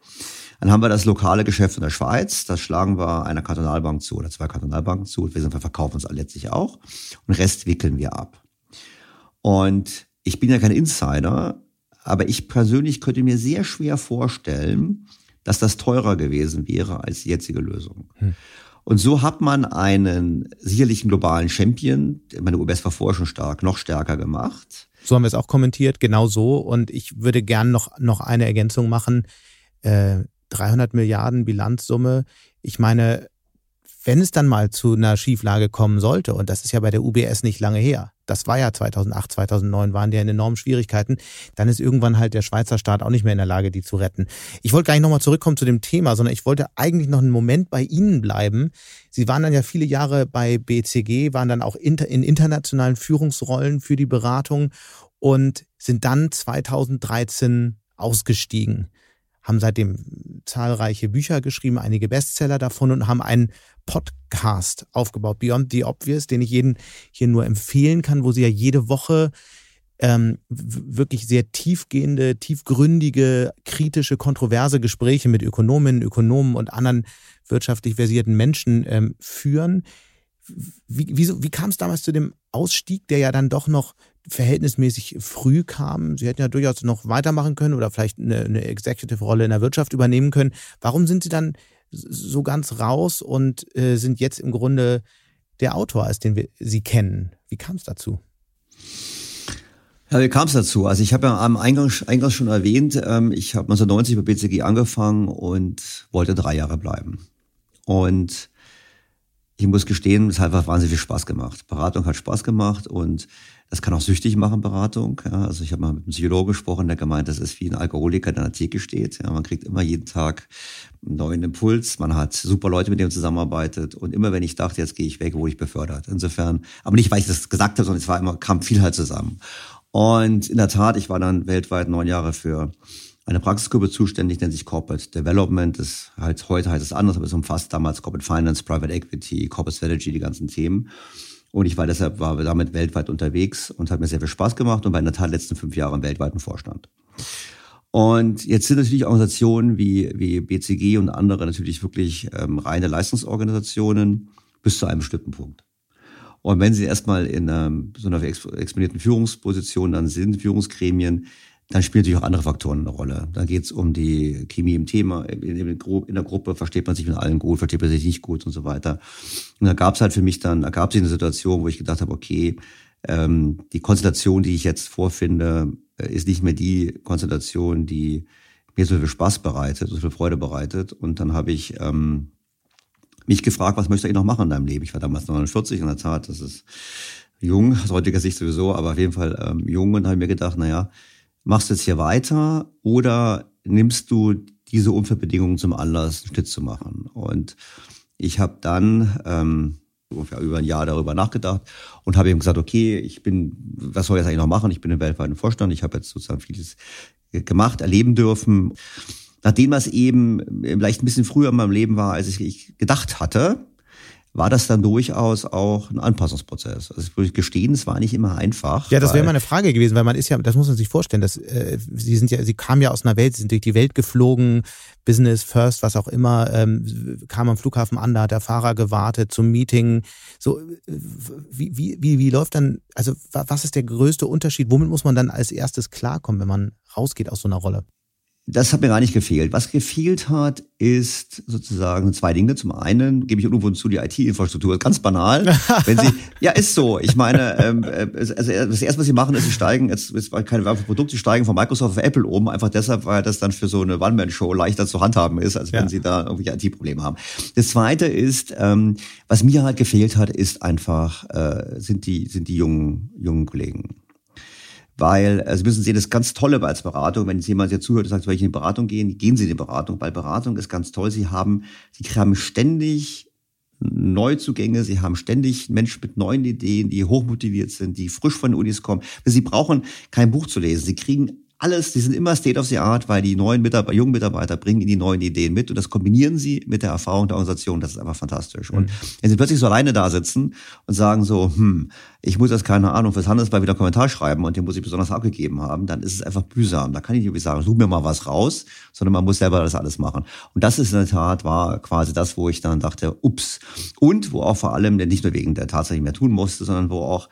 Speaker 1: Dann haben wir das lokale Geschäft in der Schweiz. Das schlagen wir einer Kantonalbank zu oder zwei Kantonalbanken zu. Wir, sind, wir verkaufen uns letztlich auch. Und Rest wickeln wir ab. Und ich bin ja kein Insider, aber ich persönlich könnte mir sehr schwer vorstellen, dass das teurer gewesen wäre als die jetzige Lösung. Hm. Und so hat man einen sicherlichen globalen Champion, meine UBS war vorher schon stark, noch stärker gemacht.
Speaker 2: So haben wir es auch kommentiert, genau so. Und ich würde gern noch, noch eine Ergänzung machen. Äh, 300 Milliarden Bilanzsumme. Ich meine, wenn es dann mal zu einer Schieflage kommen sollte, und das ist ja bei der UBS nicht lange her, das war ja 2008, 2009, waren die ja in enormen Schwierigkeiten, dann ist irgendwann halt der Schweizer Staat auch nicht mehr in der Lage, die zu retten. Ich wollte gar nicht nochmal zurückkommen zu dem Thema, sondern ich wollte eigentlich noch einen Moment bei Ihnen bleiben. Sie waren dann ja viele Jahre bei BCG, waren dann auch in internationalen Führungsrollen für die Beratung und sind dann 2013 ausgestiegen haben seitdem zahlreiche Bücher geschrieben, einige Bestseller davon und haben einen Podcast aufgebaut, Beyond the Obvious, den ich jeden hier nur empfehlen kann, wo sie ja jede Woche ähm, wirklich sehr tiefgehende, tiefgründige, kritische, kontroverse Gespräche mit Ökonominnen, Ökonomen und anderen wirtschaftlich versierten Menschen ähm, führen. Wie, wie, wie kam es damals zu dem Ausstieg, der ja dann doch noch verhältnismäßig früh kam? Sie hätten ja durchaus noch weitermachen können oder vielleicht eine, eine Executive-Rolle in der Wirtschaft übernehmen können. Warum sind Sie dann so ganz raus und äh, sind jetzt im Grunde der Autor, als den wir Sie kennen? Wie kam es dazu?
Speaker 1: Ja, wie kam es dazu? Also ich habe ja am Eingang, Eingang schon erwähnt, ähm, ich habe 1990 bei BCG angefangen und wollte drei Jahre bleiben. Und ich muss gestehen, es hat einfach wahnsinnig viel Spaß gemacht. Beratung hat Spaß gemacht und das kann auch süchtig machen, Beratung. Ja, also ich habe mal mit einem Psychologen gesprochen, der gemeint, das ist wie ein Alkoholiker, der an der Theke steht. Ja, man kriegt immer jeden Tag einen neuen Impuls. Man hat super Leute, mit denen man zusammenarbeitet. Und immer wenn ich dachte, jetzt gehe ich weg, wurde ich befördert. Insofern, aber nicht, weil ich das gesagt habe, sondern es war immer, kam viel halt zusammen. Und in der Tat, ich war dann weltweit neun Jahre für eine Praxisgruppe zuständig, nennt sich Corporate Development. Das halt heute heißt es anders, aber es umfasst damals Corporate Finance, Private Equity, Corporate Strategy, die ganzen Themen. Und ich war deshalb war damit weltweit unterwegs und hat mir sehr viel Spaß gemacht und war in der Tat letzten fünf Jahre im weltweiten Vorstand. Und jetzt sind natürlich Organisationen wie, wie BCG und andere natürlich wirklich ähm, reine Leistungsorganisationen bis zu einem bestimmten Punkt. Und wenn Sie erstmal in ähm, so einer exponierten Führungsposition dann sind, Führungsgremien, dann spielen natürlich auch andere Faktoren eine Rolle. Da geht es um die Chemie im Thema. In, der Gruppe versteht man sich mit allen gut, versteht man sich nicht gut und so weiter. Und da gab es halt für mich dann, da gab es eine Situation, wo ich gedacht habe, okay, ähm, die Konstellation, die ich jetzt vorfinde, äh, ist nicht mehr die Konstellation, die mir so viel Spaß bereitet, so viel Freude bereitet. Und dann habe ich ähm, mich gefragt, was möchte ich noch machen in deinem Leben? Ich war damals 49 in der Tat, das ist jung, aus heutiger Sicht sowieso, aber auf jeden Fall ähm, jung und habe mir gedacht, naja, machst du jetzt hier weiter oder nimmst du diese Unverbedingungen zum Anlass, einen Schnitt zu machen? Und ich habe dann ähm, ungefähr über ein Jahr darüber nachgedacht und habe eben gesagt, okay, ich bin, was soll ich jetzt eigentlich noch machen? Ich bin im weltweiten Vorstand, ich habe jetzt sozusagen vieles gemacht, erleben dürfen. Nachdem das eben vielleicht ein bisschen früher in meinem Leben war, als ich gedacht hatte, war das dann durchaus auch ein Anpassungsprozess. Also ich würde gestehen, es war nicht immer einfach.
Speaker 2: Ja, das wäre meine Frage gewesen, weil man ist ja, das muss man sich vorstellen, dass äh, sie sind ja, sie kamen ja aus einer Welt, sie sind durch die Welt geflogen, Business First, was auch immer, ähm, kam am Flughafen an, da hat der Fahrer gewartet zum Meeting. So, wie, wie, wie, wie läuft dann, also was ist der größte Unterschied? Womit muss man dann als erstes klarkommen, wenn man rausgeht aus so einer Rolle?
Speaker 1: Das hat mir gar nicht gefehlt. Was gefehlt hat, ist sozusagen zwei Dinge. Zum einen gebe ich irgendwo zu die IT-Infrastruktur. Ganz banal. Wenn Sie, ja, ist so. Ich meine, ähm, äh, also das erste, was Sie machen, ist, Sie steigen, jetzt ist keine Werbung für Produkte, Sie steigen von Microsoft auf Apple um, einfach deshalb, weil das dann für so eine One-Man-Show leichter zu handhaben ist, als wenn ja. Sie da irgendwelche IT-Probleme haben. Das zweite ist, ähm, was mir halt gefehlt hat, ist einfach, äh, sind die, sind die jungen, jungen Kollegen. Weil, also Sie müssen sehen, das ganz tolle als Beratung, wenn jetzt jemand hier zuhört und sagt, soll ich in die Beratung gehen, gehen Sie in die Beratung, weil Beratung ist ganz toll. Sie haben, Sie haben ständig Neuzugänge, sie haben ständig Menschen mit neuen Ideen, die hochmotiviert sind, die frisch von den Unis kommen. Sie brauchen kein Buch zu lesen. Sie kriegen alles, die sind immer State of the Art, weil die neuen Mitarbeiter, jungen Mitarbeiter bringen ihnen die neuen Ideen mit und das kombinieren sie mit der Erfahrung der Organisation. Das ist einfach fantastisch. Mhm. Und wenn sie plötzlich so alleine da sitzen und sagen so, hm, ich muss jetzt keine Ahnung fürs Handelsblatt wieder Kommentar schreiben und den muss ich besonders abgegeben haben, dann ist es einfach mühsam. Da kann ich nicht irgendwie sagen, such mir mal was raus, sondern man muss selber das alles machen. Und das ist in der Tat war quasi das, wo ich dann dachte, ups. Und wo auch vor allem, denn nicht nur wegen der Tatsache mehr tun musste, sondern wo auch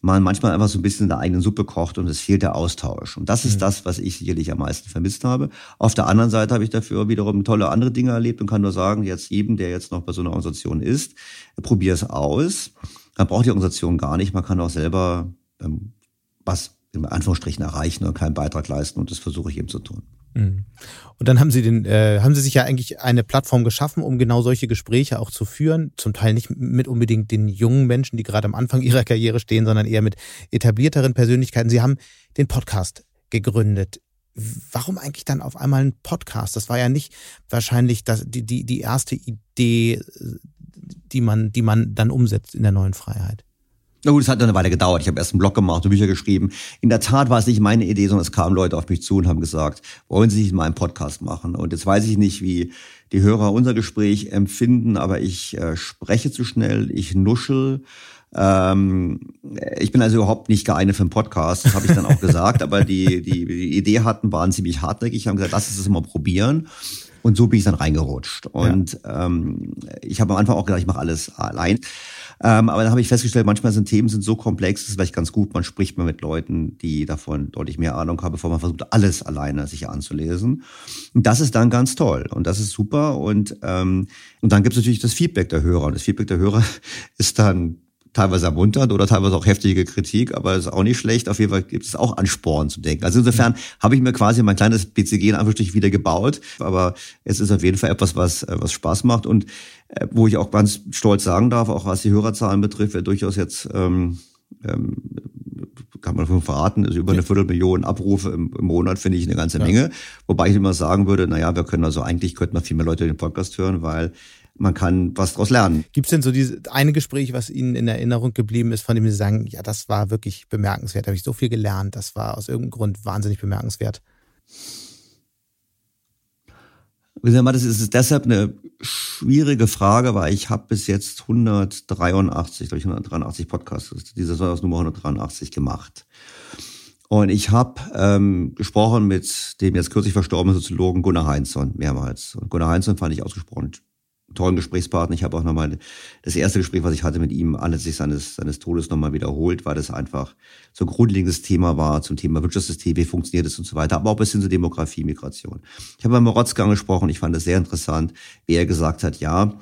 Speaker 1: man manchmal einfach so ein bisschen in der eigenen Suppe kocht und es fehlt der Austausch. Und das ist mhm. das, was ich sicherlich am meisten vermisst habe. Auf der anderen Seite habe ich dafür wiederum tolle andere Dinge erlebt und kann nur sagen, jetzt jedem, der jetzt noch bei so einer Organisation ist, probier es aus. Man braucht die Organisation gar nicht. Man kann auch selber ähm, was in Anführungsstrichen erreichen und keinen Beitrag leisten. Und das versuche ich eben zu tun.
Speaker 2: Mhm. Und dann haben Sie den, äh, haben Sie sich ja eigentlich eine Plattform geschaffen, um genau solche Gespräche auch zu führen. Zum Teil nicht mit unbedingt den jungen Menschen, die gerade am Anfang ihrer Karriere stehen, sondern eher mit etablierteren Persönlichkeiten. Sie haben den Podcast gegründet. Warum eigentlich dann auf einmal ein Podcast? Das war ja nicht wahrscheinlich das, die, die, die erste Idee, die man, die man dann umsetzt in der neuen Freiheit.
Speaker 1: Na gut, es hat dann eine Weile gedauert. Ich habe erst einen Blog gemacht und Bücher geschrieben. In der Tat war es nicht meine Idee, sondern es kamen Leute auf mich zu und haben gesagt, wollen Sie nicht mal einen Podcast machen? Und jetzt weiß ich nicht, wie die Hörer unser Gespräch empfinden, aber ich äh, spreche zu schnell, ich nuschel. Ähm, ich bin also überhaupt nicht geeignet für einen Podcast, das habe ich dann auch gesagt. Aber die, die, die Idee hatten, waren ziemlich hartnäckig, haben gesagt, lass uns das mal probieren. Und so bin ich dann reingerutscht. Und ja. ähm, ich habe am Anfang auch gedacht, ich mache alles allein. Ähm, aber dann habe ich festgestellt, manchmal sind Themen sind so komplex, das ist vielleicht ganz gut, man spricht mal mit Leuten, die davon deutlich mehr Ahnung haben, bevor man versucht, alles alleine sich anzulesen. Und das ist dann ganz toll und das ist super. Und, ähm, und dann gibt es natürlich das Feedback der Hörer. Und das Feedback der Hörer ist dann teilweise ermunternd oder teilweise auch heftige Kritik, aber es ist auch nicht schlecht. Auf jeden Fall gibt es auch Ansporn zu denken. Also insofern habe ich mir quasi mein kleines BCG in Anführungsstrichen wieder gebaut, aber es ist auf jeden Fall etwas, was, äh, was Spaß macht und äh, wo ich auch ganz stolz sagen darf, auch was die Hörerzahlen betrifft, wäre durchaus jetzt ähm, ähm, kann man verraten, ist über eine Viertelmillion Abrufe im, im Monat, finde ich eine ganze ja. Menge. Wobei ich immer sagen würde, naja, wir können also eigentlich, könnten wir viel mehr Leute den Podcast hören, weil man kann was daraus lernen.
Speaker 2: Gibt es denn so diese eine Gespräch, was Ihnen in Erinnerung geblieben ist, von dem Sie sagen, ja, das war wirklich bemerkenswert, da habe ich so viel gelernt, das war aus irgendeinem Grund wahnsinnig bemerkenswert?
Speaker 1: Das ist deshalb eine schwierige Frage, weil ich habe bis jetzt 183, glaube ich 183 Podcasts, diese Saison aus Nummer 183 gemacht. Und ich habe ähm, gesprochen mit dem jetzt kürzlich verstorbenen Soziologen Gunnar Heinzson mehrmals. Und Gunnar Heinzson fand ich ausgesprochen tollen Gesprächspartner. Ich habe auch nochmal das erste Gespräch, was ich hatte mit ihm anlässlich seines, seines Todes nochmal wiederholt, weil das einfach so ein grundlegendes Thema war zum Thema Wirtschaftssystem, wie funktioniert es und so weiter, aber auch bis hin zur Demografie, Migration. Ich habe bei Morotzka gesprochen, ich fand das sehr interessant, wie er gesagt hat, ja,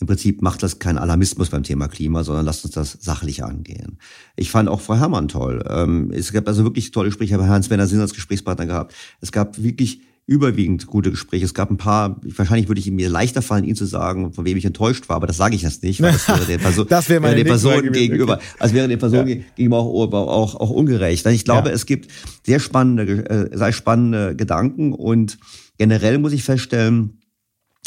Speaker 1: im Prinzip macht das kein Alarmismus beim Thema Klima, sondern lasst uns das sachlich angehen. Ich fand auch Frau Herrmann toll. Ähm, es gab also wirklich tolle Gespräche. Ich habe Herrn Svenner Sinn als Gesprächspartner gehabt. Es gab wirklich überwiegend gute Gespräche. Es gab ein paar, wahrscheinlich würde ich mir leichter fallen, Ihnen zu sagen, von wem ich enttäuscht war, aber das sage ich jetzt nicht, weil das wäre der Person, das wäre wäre der Person gegenüber, also wäre der Person ja. gegenüber auch, auch, auch ungerecht. Ich glaube, ja. es gibt sehr spannende, äh, sehr spannende Gedanken und generell muss ich feststellen,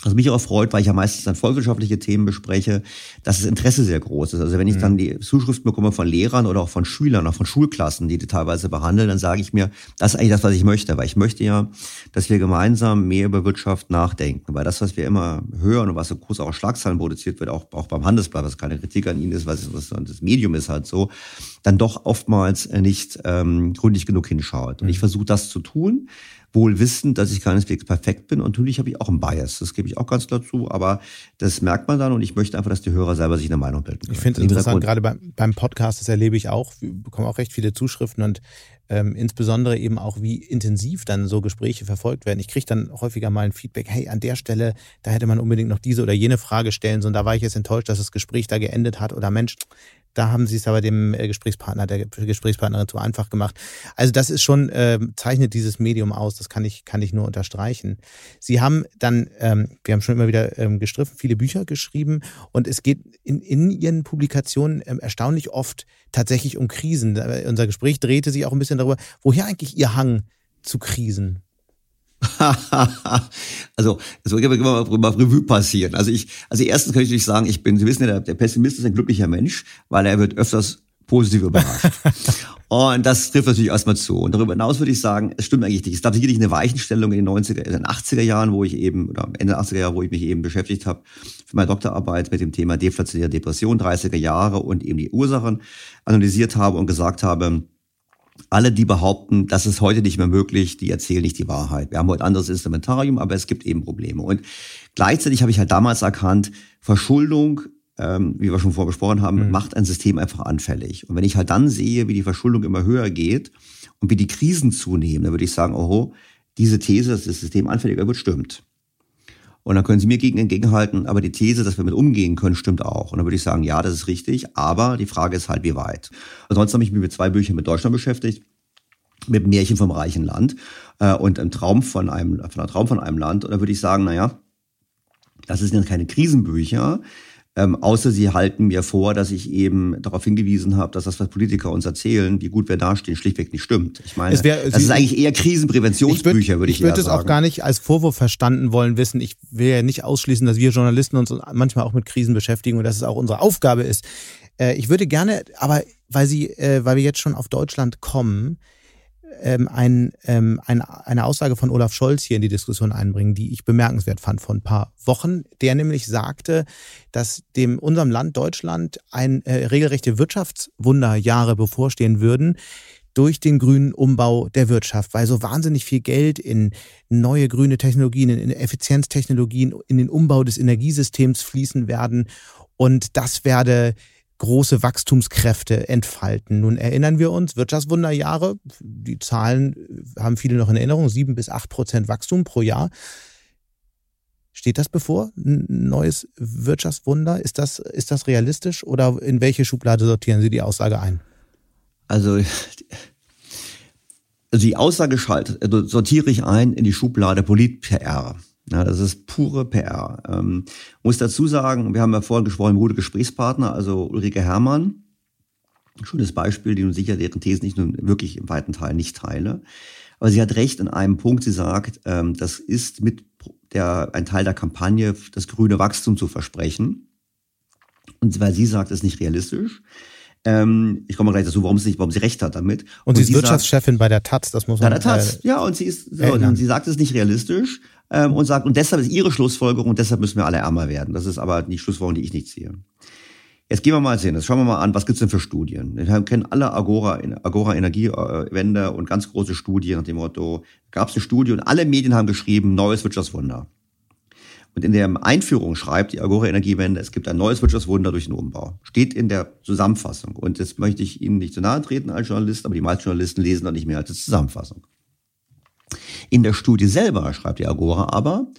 Speaker 1: was mich auch freut, weil ich ja meistens dann volkswirtschaftliche Themen bespreche, dass das Interesse sehr groß ist. Also wenn ich dann mhm. die Zuschriften bekomme von Lehrern oder auch von Schülern, auch von Schulklassen, die die teilweise behandeln, dann sage ich mir, das ist eigentlich das, was ich möchte. Weil ich möchte ja, dass wir gemeinsam mehr über Wirtschaft nachdenken. Weil das, was wir immer hören und was so groß auch Schlagzeilen produziert wird, auch, auch beim Handelsblatt, was keine Kritik an Ihnen ist, was, das Medium ist halt so, dann doch oftmals nicht ähm, gründlich genug hinschaut. Und ich mhm. versuche das zu tun wohl wissend, dass ich keineswegs perfekt bin. Und natürlich habe ich auch einen Bias, das gebe ich auch ganz klar zu, aber das merkt man dann. Und ich möchte einfach, dass die Hörer selber sich eine Meinung bilden
Speaker 2: können. Ich finde es interessant, gerade beim, beim Podcast, das erlebe ich auch, wir bekommen auch recht viele Zuschriften und ähm, insbesondere eben auch, wie intensiv dann so Gespräche verfolgt werden. Ich kriege dann häufiger mal ein Feedback, hey, an der Stelle, da hätte man unbedingt noch diese oder jene Frage stellen sollen, da war ich jetzt enttäuscht, dass das Gespräch da geendet hat. Oder Mensch, da haben sie es aber dem äh, Gesprächspartner, der Gesprächspartnerin zu einfach gemacht. Also das ist schon, äh, zeichnet dieses Medium aus, das kann ich, kann ich nur unterstreichen. Sie haben dann, ähm, wir haben schon immer wieder ähm, gestriffen, viele Bücher geschrieben und es geht in, in Ihren Publikationen ähm, erstaunlich oft tatsächlich um Krisen. Unser Gespräch drehte sich auch ein bisschen darüber, woher eigentlich Ihr Hang zu Krisen?
Speaker 1: also, es wird immer mal Revue passieren. Also ich, also erstens kann ich natürlich sagen, ich bin, Sie wissen ja, der, der Pessimist ist ein glücklicher Mensch, weil er wird öfters positiv überrascht. und das trifft natürlich erstmal zu. Und darüber hinaus würde ich sagen, es stimmt eigentlich nicht. Es gab sicherlich eine Weichenstellung in den 90er, in den 80er Jahren, wo ich eben, oder Ende der 80er Jahre, wo ich mich eben beschäftigt habe für meine Doktorarbeit mit dem Thema deflationäre Depression, 30er Jahre und eben die Ursachen analysiert habe und gesagt habe, alle, die behaupten, das ist heute nicht mehr möglich, die erzählen nicht die Wahrheit. Wir haben heute anderes Instrumentarium, aber es gibt eben Probleme. Und gleichzeitig habe ich halt damals erkannt, Verschuldung, ähm, wie wir schon vorher besprochen haben, mhm. macht ein System einfach anfällig. Und wenn ich halt dann sehe, wie die Verschuldung immer höher geht und wie die Krisen zunehmen, dann würde ich sagen, oho, diese These, dass das System anfälliger wird, stimmt. Und dann können Sie mir gegen entgegenhalten, aber die These, dass wir mit umgehen können, stimmt auch. Und dann würde ich sagen, ja, das ist richtig, aber die Frage ist halt, wie weit. Ansonsten habe ich mich mit zwei Büchern mit Deutschland beschäftigt mit Märchen vom reichen Land äh, und einem Traum von einem, von einem Traum von einem Land. Und da würde ich sagen, naja, das sind keine Krisenbücher, ähm, außer sie halten mir vor, dass ich eben darauf hingewiesen habe, dass das, was Politiker uns erzählen, wie gut wir dastehen, schlichtweg nicht stimmt. Ich meine, wär, das ist eigentlich eher Krisenpräventionsbücher, würde ich,
Speaker 2: würd, ich, ich würde es auch gar nicht als Vorwurf verstanden wollen wissen. Ich will ja nicht ausschließen, dass wir Journalisten uns manchmal auch mit Krisen beschäftigen und dass es auch unsere Aufgabe ist. Äh, ich würde gerne, aber weil Sie, äh, weil wir jetzt schon auf Deutschland kommen, ähm, ein, ähm, ein, eine Aussage von Olaf Scholz hier in die Diskussion einbringen, die ich bemerkenswert fand vor ein paar Wochen, der nämlich sagte, dass dem unserem Land Deutschland ein äh, regelrechte Wirtschaftswunderjahre bevorstehen würden durch den grünen Umbau der Wirtschaft, weil so wahnsinnig viel Geld in neue grüne Technologien, in Effizienztechnologien, in den Umbau des Energiesystems fließen werden. Und das werde große Wachstumskräfte entfalten. Nun erinnern wir uns, Wirtschaftswunderjahre, die Zahlen haben viele noch in Erinnerung, sieben bis acht Prozent Wachstum pro Jahr. Steht das bevor? Ein neues Wirtschaftswunder? Ist das, ist das realistisch oder in welche Schublade sortieren Sie die Aussage ein?
Speaker 1: Also, die Aussage also sortiere ich ein in die Schublade Polit-PR. Ja, das ist pure PR. Ähm, muss dazu sagen, wir haben ja vorhin gesprochen, gute Gesprächspartner, also Ulrike Herrmann, schönes Beispiel, die nun sicher deren Thesen nicht nur wirklich im weiten Teil nicht teile. Aber sie hat recht in einem Punkt. Sie sagt, ähm, das ist mit der, ein Teil der Kampagne, das grüne Wachstum zu versprechen. Und weil sie sagt, das ist nicht realistisch. Ähm, ich komme gleich dazu, warum sie, warum sie recht hat damit.
Speaker 2: Und, und sie ist Wirtschaftschefin sagt, bei der Taz, das muss man
Speaker 1: Bei der Taz, äh, ja, und sie ist, so, und sie sagt, es ist nicht realistisch ähm, und sagt, und deshalb ist ihre Schlussfolgerung, und deshalb müssen wir alle ärmer werden. Das ist aber die Schlussfolgerung, die ich nicht ziehe. Jetzt gehen wir mal sehen, jetzt schauen wir mal an, was gibt's denn für Studien? Wir kennen alle Agora, Agora Energiewende und ganz große Studien nach dem Motto, gab's eine Studie und alle Medien haben geschrieben, neues Wirtschaftswunder. Und in der Einführung schreibt die Agora Energiewende, es gibt ein neues Wirtschaftswunder durch den Umbau. Steht in der Zusammenfassung. Und jetzt möchte ich Ihnen nicht zu nahe treten als Journalist, aber die meisten Journalisten lesen da nicht mehr als die Zusammenfassung. In der Studie selber schreibt die Agora aber,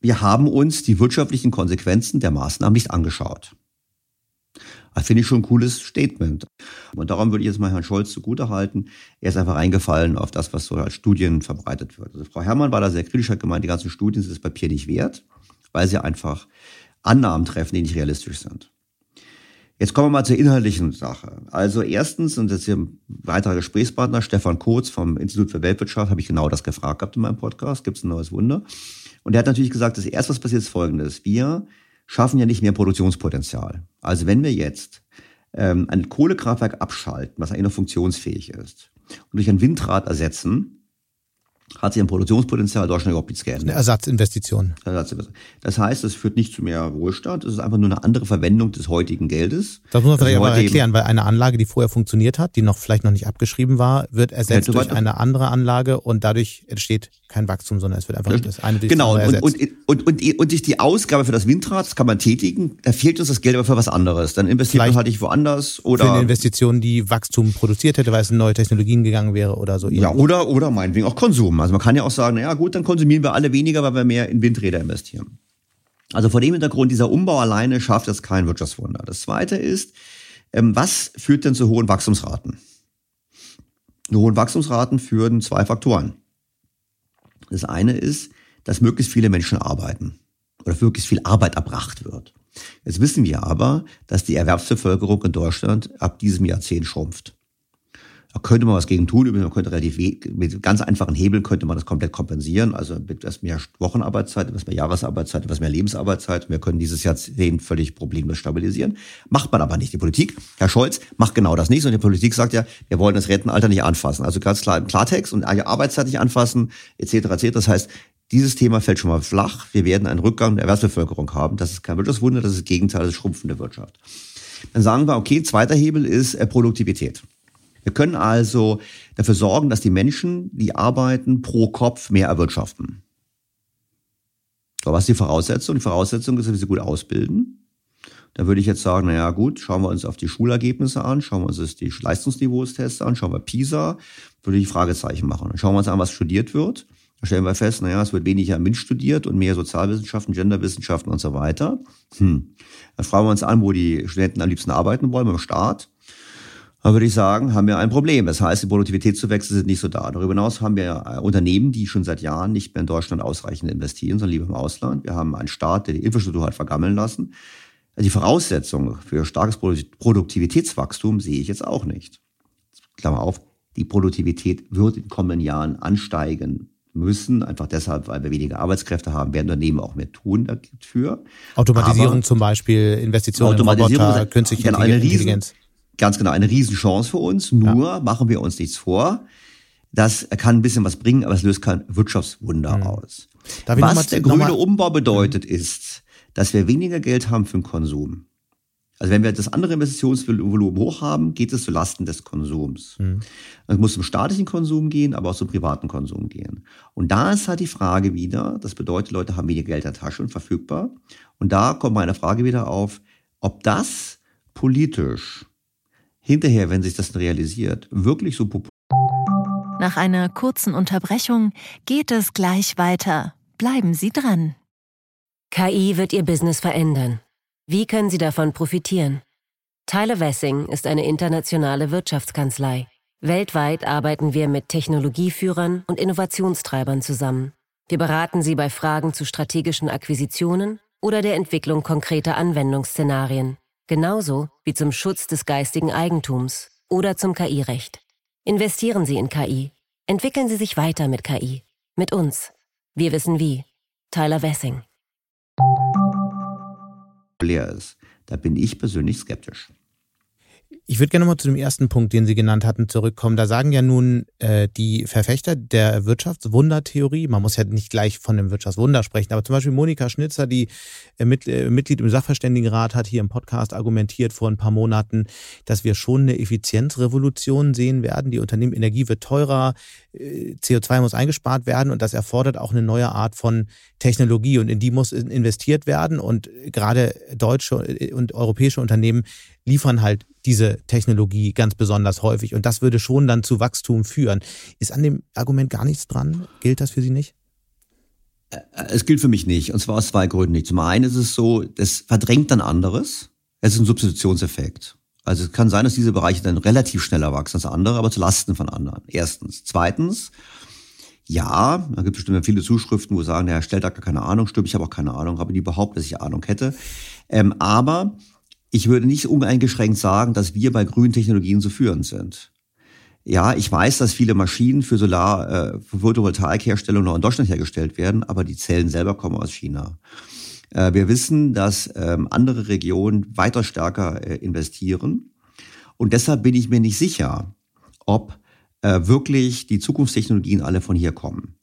Speaker 1: wir haben uns die wirtschaftlichen Konsequenzen der Maßnahmen nicht angeschaut. Das finde ich schon ein cooles Statement. Und darum würde ich jetzt mal Herrn Scholz zugutehalten. Er ist einfach reingefallen auf das, was so als Studien verbreitet wird. Also Frau Herrmann war da sehr kritisch, hat gemeint, die ganzen Studien sind das Papier nicht wert, weil sie einfach Annahmen treffen, die nicht realistisch sind. Jetzt kommen wir mal zur inhaltlichen Sache. Also erstens, und das ist hier ein weiterer Gesprächspartner, Stefan Kurz vom Institut für Weltwirtschaft, habe ich genau das gefragt gehabt in meinem Podcast, gibt es ein neues Wunder. Und er hat natürlich gesagt, das erste, was passiert, ist folgendes. Wir schaffen ja nicht mehr Produktionspotenzial. Also wenn wir jetzt ähm, ein Kohlekraftwerk abschalten, was eigentlich noch funktionsfähig ist, und durch ein Windrad ersetzen, hat sich ein Produktionspotenzial Deutschland überhaupt nichts geändert.
Speaker 2: Eine Ersatzinvestition.
Speaker 1: Das heißt, es führt nicht zu mehr Wohlstand, es ist einfach nur eine andere Verwendung des heutigen Geldes.
Speaker 2: Das muss man vielleicht aber erklären, weil eine Anlage, die vorher funktioniert hat, die noch vielleicht noch nicht abgeschrieben war, wird ersetzt durch eine andere Anlage und dadurch entsteht kein Wachstum, sondern es wird einfach das eine durch
Speaker 1: genau.
Speaker 2: das andere
Speaker 1: und. Und, und, und, und durch die Ausgabe für das Windrad, das kann man tätigen, da fehlt uns das Geld aber für was anderes. Dann investiert vielleicht man halt nicht woanders oder.
Speaker 2: Für eine Investition, die Wachstum produziert hätte, weil es in neue Technologien gegangen wäre oder so.
Speaker 1: Ja, oder, oder meinetwegen auch Konsum. Also man kann ja auch sagen, naja gut, dann konsumieren wir alle weniger, weil wir mehr in Windräder investieren. Also vor dem Hintergrund, dieser Umbau alleine schafft es kein Wirtschaftswunder. Das zweite ist, ähm, was führt denn zu hohen Wachstumsraten? Die hohen Wachstumsraten führen zwei Faktoren. Das eine ist, dass möglichst viele Menschen arbeiten oder möglichst viel Arbeit erbracht wird. Jetzt wissen wir aber, dass die Erwerbsbevölkerung in Deutschland ab diesem Jahrzehnt schrumpft. Da könnte man was gegen tun. Man könnte relativ mit ganz einfachen Hebeln könnte man das komplett kompensieren. Also mit etwas mehr Wochenarbeitszeit, etwas mehr Jahresarbeitszeit, etwas mehr Lebensarbeitszeit. Wir können dieses Jahrzehnt völlig problemlos stabilisieren. Macht man aber nicht. Die Politik, Herr Scholz, macht genau das nicht. Und die Politik sagt ja, wir wollen das Rentenalter nicht anfassen. Also ganz klar im Klartext und Arbeitszeit nicht anfassen, etc. etc. Das heißt, dieses Thema fällt schon mal flach. Wir werden einen Rückgang der Erwerbsbevölkerung haben. Das ist kein Wirtschaftswunder, das ist das Gegenteil, das Schrumpfen der Wirtschaft. Dann sagen wir, okay, zweiter Hebel ist äh, Produktivität. Wir können also dafür sorgen, dass die Menschen, die arbeiten, pro Kopf mehr erwirtschaften. So, was ist die Voraussetzung? Die Voraussetzung ist, dass wir sie gut ausbilden. Da würde ich jetzt sagen, naja gut, schauen wir uns auf die Schulergebnisse an, schauen wir uns die Leistungsniveaustests an, schauen wir PISA, würde ich Fragezeichen machen. Dann schauen wir uns an, was studiert wird. Da stellen wir fest, naja, es wird weniger MINT studiert und mehr Sozialwissenschaften, Genderwissenschaften und so weiter. Hm. Dann fragen wir uns an, wo die Studenten am liebsten arbeiten wollen, beim Staat. Da würde ich sagen, haben wir ein Problem. Das heißt, die Produktivitätszuwächse sind nicht so da. Darüber hinaus haben wir äh, Unternehmen, die schon seit Jahren nicht mehr in Deutschland ausreichend investieren, sondern lieber im Ausland. Wir haben einen Staat, der die Infrastruktur hat vergammeln lassen. Also die Voraussetzung für starkes Produktivitätswachstum sehe ich jetzt auch nicht. Klammer auf, die Produktivität wird in den kommenden Jahren ansteigen müssen, einfach deshalb, weil wir weniger Arbeitskräfte haben, werden Unternehmen auch mehr tun dafür.
Speaker 2: Automatisierung Aber zum Beispiel, Investitionen in Roboter, künstliche Intelligenz.
Speaker 1: Riesen, Ganz genau, eine Riesenchance für uns. Nur ja. machen wir uns nichts vor. Das kann ein bisschen was bringen, aber es löst kein Wirtschaftswunder mhm. aus. was der grüne Umbau bedeutet, ist, dass wir weniger Geld haben für den Konsum. Also wenn wir das andere Investitionsvolumen hoch haben, geht es zu Lasten des Konsums. Mhm. Es muss zum staatlichen Konsum gehen, aber auch zum privaten Konsum gehen. Und da ist halt die Frage wieder, das bedeutet, Leute haben weniger Geld in der Tasche und verfügbar. Und da kommt meine Frage wieder auf, ob das politisch hinterher, wenn sich das realisiert, wirklich so populär.
Speaker 3: Nach einer kurzen Unterbrechung geht es gleich weiter. Bleiben Sie dran. KI wird Ihr Business verändern. Wie können Sie davon profitieren? Tyler Wessing ist eine internationale Wirtschaftskanzlei. Weltweit arbeiten wir mit Technologieführern und Innovationstreibern zusammen. Wir beraten Sie bei Fragen zu strategischen Akquisitionen oder der Entwicklung konkreter Anwendungsszenarien, genauso wie zum Schutz des geistigen Eigentums oder zum KI-Recht. Investieren Sie in KI. Entwickeln Sie sich weiter mit KI. Mit uns. Wir wissen wie. Tyler Wessing.
Speaker 1: Leer ist. Da bin ich persönlich skeptisch.
Speaker 2: Ich würde gerne mal zu dem ersten Punkt, den Sie genannt hatten, zurückkommen. Da sagen ja nun äh, die Verfechter der Wirtschaftswundertheorie, man muss ja nicht gleich von dem Wirtschaftswunder sprechen, aber zum Beispiel Monika Schnitzer, die äh, mit, äh, Mitglied im Sachverständigenrat, hat hier im Podcast argumentiert vor ein paar Monaten, dass wir schon eine Effizienzrevolution sehen werden. Die Unternehmen Energie wird teurer, äh, CO2 muss eingespart werden und das erfordert auch eine neue Art von Technologie und in die muss investiert werden und gerade deutsche äh, und europäische Unternehmen liefern halt diese Technologie ganz besonders häufig. Und das würde schon dann zu Wachstum führen. Ist an dem Argument gar nichts dran? Gilt das für Sie nicht?
Speaker 1: Äh, es gilt für mich nicht. Und zwar aus zwei Gründen nicht. Zum einen ist es so, das verdrängt dann anderes. Es ist ein Substitutionseffekt. Also es kann sein, dass diese Bereiche dann relativ schneller wachsen als andere, aber zu Lasten von anderen. Erstens. Zweitens, ja, da gibt es bestimmt viele Zuschriften, wo sagen, der Herr stellt da gar keine Ahnung, stimmt, ich habe auch keine Ahnung, habe die behauptet, dass ich Ahnung hätte. Ähm, aber ich würde nicht uneingeschränkt sagen, dass wir bei grünen Technologien so führend sind. Ja, ich weiß, dass viele Maschinen für Solar, äh, für Photovoltaikherstellung noch in Deutschland hergestellt werden, aber die Zellen selber kommen aus China. Äh, wir wissen, dass ähm, andere Regionen weiter stärker äh, investieren. Und deshalb bin ich mir nicht sicher, ob äh, wirklich die Zukunftstechnologien alle von hier kommen.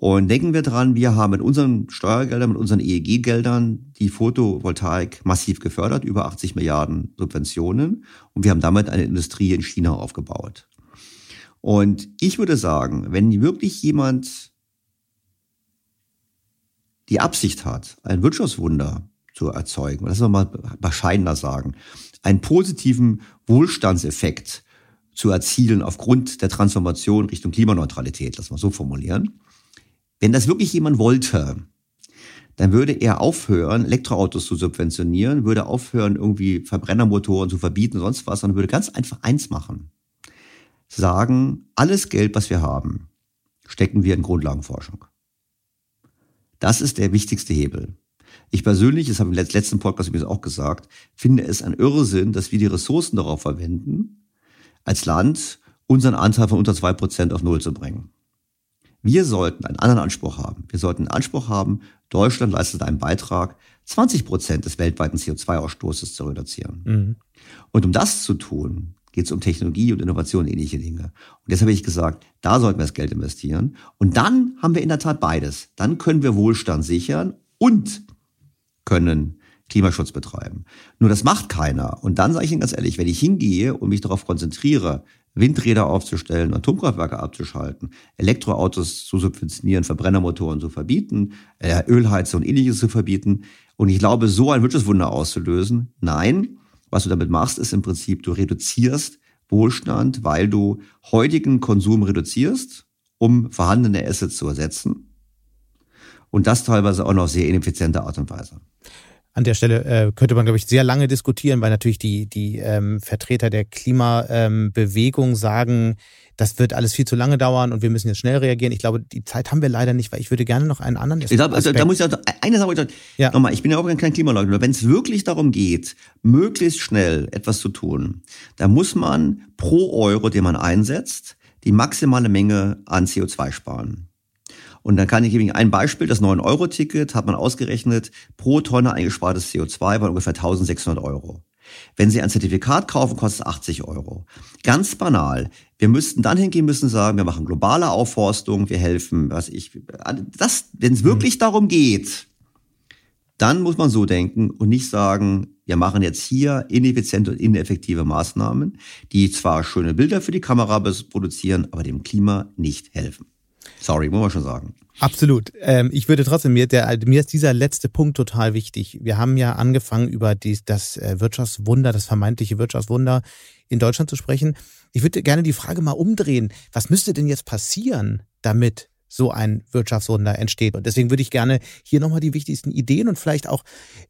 Speaker 1: Und denken wir dran, wir haben mit unseren Steuergeldern, mit unseren EEG-Geldern die Photovoltaik massiv gefördert, über 80 Milliarden Subventionen. Und wir haben damit eine Industrie in China aufgebaut. Und ich würde sagen, wenn wirklich jemand die Absicht hat, ein Wirtschaftswunder zu erzeugen, lass uns mal bescheidener sagen, einen positiven Wohlstandseffekt zu erzielen aufgrund der Transformation Richtung Klimaneutralität, lass mal so formulieren, wenn das wirklich jemand wollte, dann würde er aufhören, Elektroautos zu subventionieren, würde aufhören, irgendwie Verbrennermotoren zu verbieten sonst was, sondern würde ganz einfach eins machen. Sagen, alles Geld, was wir haben, stecken wir in Grundlagenforschung. Das ist der wichtigste Hebel. Ich persönlich, das habe ich im letzten Podcast übrigens auch gesagt, finde es ein Irrsinn, dass wir die Ressourcen darauf verwenden, als Land unseren Anteil von unter zwei Prozent auf Null zu bringen. Wir sollten einen anderen Anspruch haben. Wir sollten einen Anspruch haben, Deutschland leistet einen Beitrag, 20 Prozent des weltweiten CO2-Ausstoßes zu reduzieren. Mhm. Und um das zu tun, geht es um Technologie und Innovation und ähnliche Dinge. Und deshalb habe ich gesagt, da sollten wir das Geld investieren. Und dann haben wir in der Tat beides. Dann können wir Wohlstand sichern und können Klimaschutz betreiben. Nur das macht keiner. Und dann sage ich Ihnen ganz ehrlich, wenn ich hingehe und mich darauf konzentriere, Windräder aufzustellen, Atomkraftwerke abzuschalten, Elektroautos zu subventionieren, Verbrennermotoren zu verbieten, äh, Ölheizung und ähnliches zu verbieten. Und ich glaube, so ein Wirtschaftswunder auszulösen, nein, was du damit machst, ist im Prinzip, du reduzierst Wohlstand, weil du heutigen Konsum reduzierst, um vorhandene Assets zu ersetzen. Und das teilweise auch noch sehr ineffiziente Art und Weise.
Speaker 2: An der Stelle äh, könnte man, glaube ich, sehr lange diskutieren, weil natürlich die, die ähm, Vertreter der Klimabewegung ähm, sagen, das wird alles viel zu lange dauern und wir müssen jetzt schnell reagieren. Ich glaube, die Zeit haben wir leider nicht, weil ich würde gerne noch einen anderen.
Speaker 1: Ich glaube, also, da muss ich auch, eine Sache, ja. nochmal, ich bin ja auch kein Klimaleugner. Wenn es wirklich darum geht, möglichst schnell etwas zu tun, dann muss man pro Euro, den man einsetzt, die maximale Menge an CO2 sparen. Und dann kann ich Ihnen ein Beispiel, das 9-Euro-Ticket hat man ausgerechnet, pro Tonne eingespartes CO2 war ungefähr 1600 Euro. Wenn Sie ein Zertifikat kaufen, kostet es 80 Euro. Ganz banal. Wir müssten dann hingehen müssen sagen, wir machen globale Aufforstung, wir helfen, was ich, das, wenn es wirklich mhm. darum geht, dann muss man so denken und nicht sagen, wir machen jetzt hier ineffiziente und ineffektive Maßnahmen, die zwar schöne Bilder für die Kamera produzieren, aber dem Klima nicht helfen. Sorry, muss man schon sagen.
Speaker 2: Absolut. Ähm, ich würde trotzdem, mir, der, mir ist dieser letzte Punkt total wichtig. Wir haben ja angefangen, über die, das äh, Wirtschaftswunder, das vermeintliche Wirtschaftswunder in Deutschland zu sprechen. Ich würde gerne die Frage mal umdrehen. Was müsste denn jetzt passieren, damit so ein Wirtschaftswunder entsteht. Und deswegen würde ich gerne hier nochmal die wichtigsten Ideen und vielleicht auch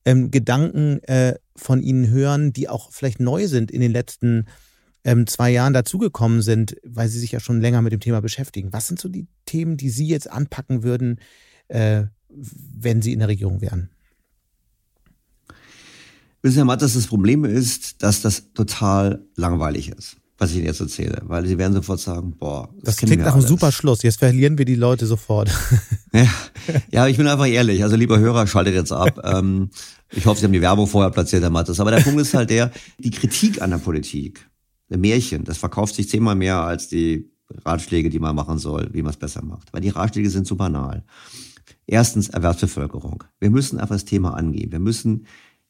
Speaker 2: ähm, Gedanken äh, von Ihnen hören, die auch vielleicht neu sind in den letzten ähm, zwei Jahren dazugekommen sind, weil Sie sich ja schon länger mit dem Thema beschäftigen. Was sind so die Themen, die Sie jetzt anpacken würden, äh, wenn Sie in der Regierung wären?
Speaker 1: Wissen Sie, Herr Mattes, das Problem ist, dass das total langweilig ist was ich Ihnen jetzt erzähle, weil Sie werden sofort sagen, boah,
Speaker 2: das, das klingt nach einem super Schluss. Jetzt verlieren wir die Leute sofort.
Speaker 1: Ja, ja, ich bin einfach ehrlich. Also lieber Hörer, schaltet jetzt ab. Ähm, ich hoffe, Sie haben die Werbung vorher platziert, Herr Mattes. Aber der Punkt ist halt der, die Kritik an der Politik, Märchen, das verkauft sich zehnmal mehr als die Ratschläge, die man machen soll, wie man es besser macht. Weil die Ratschläge sind zu banal. Erstens Erwerbsbevölkerung. Wir müssen einfach das Thema angehen. Wir müssen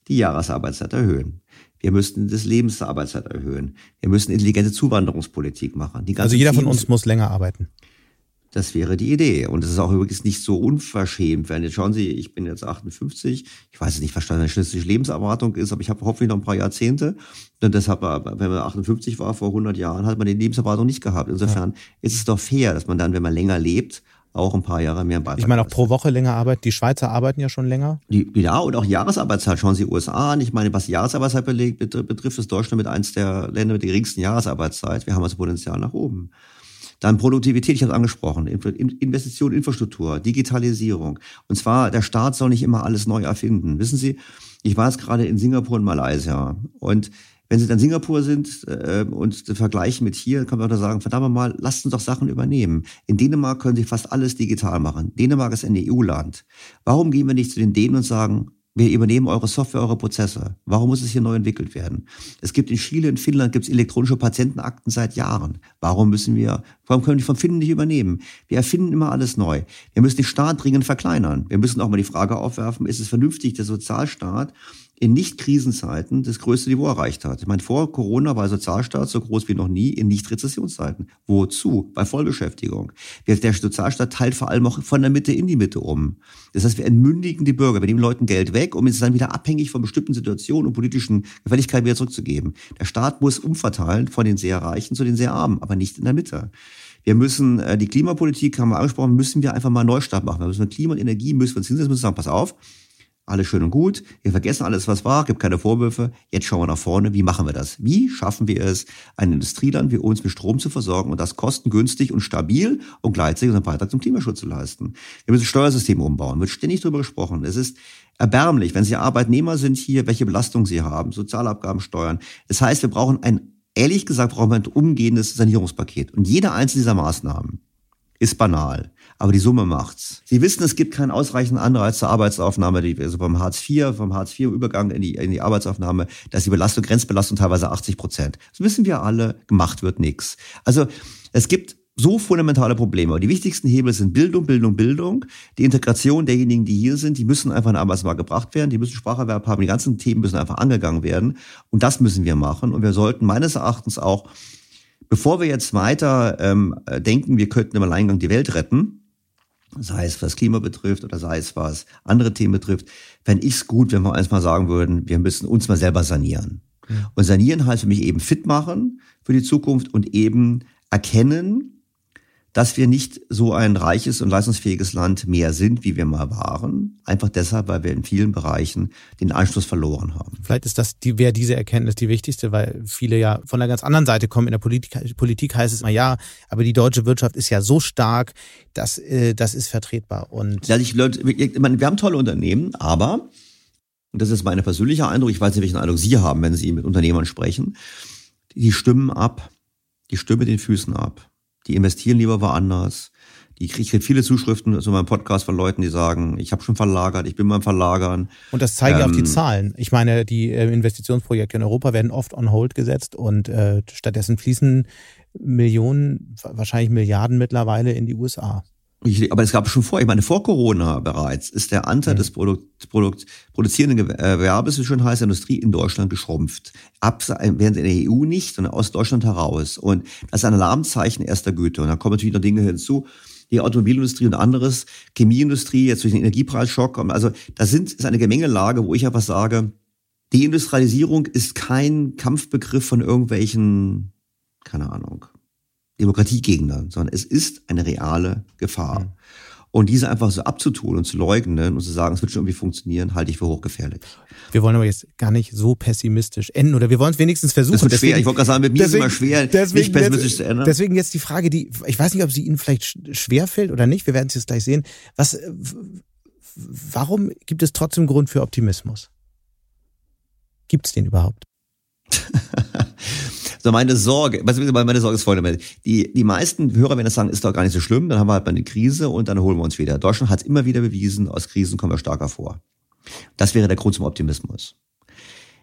Speaker 1: die Jahresarbeitszeit erhöhen. Wir müssten das Lebensarbeitszeit erhöhen. Wir müssen intelligente Zuwanderungspolitik machen.
Speaker 2: also jeder von uns muss länger arbeiten.
Speaker 1: Das wäre die Idee. Und es ist auch übrigens nicht so unverschämt. Wenn jetzt schauen Sie, ich bin jetzt 58. Ich weiß nicht, was deine schnittliche Lebenserwartung ist, aber ich habe hoffentlich noch ein paar Jahrzehnte. Und deshalb, wenn man 58 war vor 100 Jahren, hat man die Lebenserwartung nicht gehabt. Insofern ja. ist es doch fair, dass man dann, wenn man länger lebt, auch ein paar Jahre mehr
Speaker 2: Beitrag. Ich meine auch pro Woche länger arbeiten. Die Schweizer arbeiten ja schon länger.
Speaker 1: Die, ja, und auch Jahresarbeitszeit. Schauen Sie USA an. Ich meine, was die Jahresarbeitszeit betrifft, ist Deutschland mit eins der Länder mit der geringsten Jahresarbeitszeit. Wir haben also Potenzial nach oben. Dann Produktivität, ich habe es angesprochen, Investition, Infrastruktur, Digitalisierung. Und zwar, der Staat soll nicht immer alles neu erfinden. Wissen Sie, ich war jetzt gerade in Singapur und Malaysia und wenn Sie dann Singapur sind äh, und vergleichen mit hier, kann man auch da sagen, verdammt mal, lasst uns doch Sachen übernehmen. In Dänemark können Sie fast alles digital machen. Dänemark ist ein EU-Land. Warum gehen wir nicht zu den Dänen und sagen, wir übernehmen eure Software, eure Prozesse. Warum muss es hier neu entwickelt werden? Es gibt in Chile, in Finnland gibt es elektronische Patientenakten seit Jahren. Warum müssen wir, warum können wir die von Finnen nicht übernehmen? Wir erfinden immer alles neu. Wir müssen den Staat dringend verkleinern. Wir müssen auch mal die Frage aufwerfen, ist es vernünftig, der Sozialstaat in Nicht-Krisenzeiten das größte Niveau erreicht hat. Ich meine, vor Corona war der Sozialstaat so groß wie noch nie in Nicht-Rezessionszeiten. Wozu? Bei Vollbeschäftigung. Der Sozialstaat teilt vor allem auch von der Mitte in die Mitte um. Das heißt, wir entmündigen die Bürger, wir nehmen Leuten Geld weg, um es dann wieder abhängig von bestimmten Situationen und politischen Gefälligkeiten wieder zurückzugeben. Der Staat muss umverteilen von den sehr Reichen zu den sehr Armen, aber nicht in der Mitte. Wir müssen, äh, die Klimapolitik haben wir angesprochen, müssen wir einfach mal Neustart machen. Wir müssen Klima und Energie müssen wir uns hinsetzen, müssen sagen, pass auf, alles schön und gut. Wir vergessen alles, was war, gibt keine Vorwürfe. Jetzt schauen wir nach vorne. Wie machen wir das? Wie schaffen wir es, ein Industrieland wie uns mit Strom zu versorgen und das kostengünstig und stabil und gleichzeitig unseren Beitrag zum Klimaschutz zu leisten? Wir müssen Steuersysteme umbauen. Wird ständig darüber gesprochen. Es ist erbärmlich, wenn Sie Arbeitnehmer sind hier, welche Belastung Sie haben, Sozialabgaben, Steuern. Das heißt, wir brauchen ein, ehrlich gesagt, brauchen wir ein umgehendes Sanierungspaket. Und jede einzelne dieser Maßnahmen ist banal aber die Summe macht's. Sie wissen, es gibt keinen ausreichenden Anreiz zur Arbeitsaufnahme, die, also beim Hartz IV, vom Hartz IV Übergang in die, in die Arbeitsaufnahme, dass die Belastung, Grenzbelastung teilweise 80 Prozent. Das wissen wir alle, gemacht wird nichts. Also es gibt so fundamentale Probleme. Die wichtigsten Hebel sind Bildung, Bildung, Bildung. Die Integration derjenigen, die hier sind, die müssen einfach in den Arbeitsmarkt gebracht werden, die müssen Spracherwerb haben, die ganzen Themen müssen einfach angegangen werden. Und das müssen wir machen. Und wir sollten meines Erachtens auch, bevor wir jetzt weiter ähm, denken, wir könnten im Alleingang die Welt retten, sei es was Klima betrifft oder sei es was andere Themen betrifft, fände ich es gut, wenn wir eins mal sagen würden, wir müssen uns mal selber sanieren. Und sanieren heißt für mich eben fit machen für die Zukunft und eben erkennen, dass wir nicht so ein reiches und leistungsfähiges Land mehr sind, wie wir mal waren. Einfach deshalb, weil wir in vielen Bereichen den Anschluss verloren haben.
Speaker 2: Vielleicht ist das die, wäre diese Erkenntnis die wichtigste, weil viele ja von der ganz anderen Seite kommen. In der Politik, Politik heißt es immer, ja, aber die deutsche Wirtschaft ist ja so stark, dass, äh, das ist vertretbar. Und
Speaker 1: ja, ich, Leute, wir haben tolle Unternehmen, aber, und das ist mein persönlicher Eindruck, ich weiß nicht, welchen Eindruck Sie haben, wenn Sie mit Unternehmern sprechen, die stimmen ab. Die stimmen mit den Füßen ab die investieren lieber woanders. Die kriege viele Zuschriften zu meinem Podcast von Leuten, die sagen, ich habe schon verlagert, ich bin beim Verlagern.
Speaker 2: Und das zeigen ja ähm, auch die ähm, Zahlen. Ich meine, die äh, Investitionsprojekte in Europa werden oft on hold gesetzt und äh, stattdessen fließen Millionen, wahrscheinlich Milliarden mittlerweile in die USA.
Speaker 1: Ich, aber es gab schon vor, ich meine, vor Corona bereits ist der Anteil mhm. des Produkt, Produkt, produzierenden Gewerbes, wie schon heißt, Industrie in Deutschland geschrumpft. Ab, während in der EU nicht, sondern aus Deutschland heraus. Und das ist ein Alarmzeichen erster Güte. Und da kommen natürlich noch Dinge hinzu, die Automobilindustrie und anderes, Chemieindustrie, jetzt durch den Energiepreisschock. Also da sind, ist eine Gemengelage, wo ich einfach sage, die Industrialisierung ist kein Kampfbegriff von irgendwelchen, keine Ahnung, Demokratiegegnern, sondern es ist eine reale Gefahr. Mhm. Und diese einfach so abzutun und zu leugnen und zu sagen, es wird schon irgendwie funktionieren, halte ich für hochgefährlich.
Speaker 2: Wir wollen aber jetzt gar nicht so pessimistisch enden oder wir wollen es wenigstens versuchen. Das
Speaker 1: wird deswegen, schwer. Ich wollte gerade sagen, mit mir deswegen, ist es immer schwer,
Speaker 2: deswegen nicht pessimistisch zu ändern. Deswegen jetzt die Frage, die, ich weiß nicht, ob sie Ihnen vielleicht schwer fällt oder nicht. Wir werden es jetzt gleich sehen. Was, warum gibt es trotzdem Grund für Optimismus? Gibt es den überhaupt?
Speaker 1: So meine Sorge, meine Sorge ist folgende. Die, die meisten Hörer werden das sagen, ist doch gar nicht so schlimm, dann haben wir halt mal eine Krise und dann holen wir uns wieder. Deutschland hat es immer wieder bewiesen, aus Krisen kommen wir stärker vor. Das wäre der Grund zum Optimismus.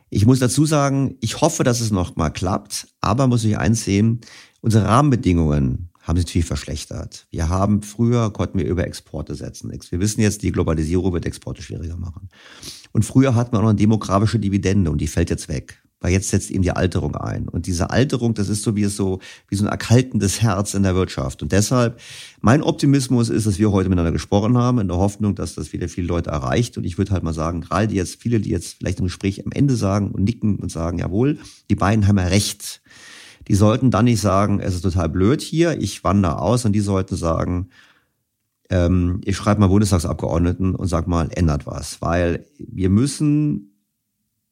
Speaker 1: Ich muss dazu sagen, ich hoffe, dass es noch mal klappt, aber muss ich eins sehen, unsere Rahmenbedingungen haben sich natürlich verschlechtert. Wir haben früher konnten wir über Exporte setzen. Wir wissen jetzt, die Globalisierung wird Exporte schwieriger machen. Und früher hatten wir auch noch eine demografische Dividende und die fällt jetzt weg. Weil jetzt setzt eben die Alterung ein. Und diese Alterung, das ist so wie so, wie so ein erkaltendes Herz in der Wirtschaft. Und deshalb, mein Optimismus ist, dass wir heute miteinander gesprochen haben, in der Hoffnung, dass das wieder viele Leute erreicht. Und ich würde halt mal sagen, gerade jetzt, viele, die jetzt vielleicht im Gespräch am Ende sagen und nicken und sagen, jawohl, die beiden haben ja recht. Die sollten dann nicht sagen, es ist total blöd hier, ich wandere aus, und die sollten sagen, ähm, ich schreibe mal Bundestagsabgeordneten und sag mal, ändert was. Weil wir müssen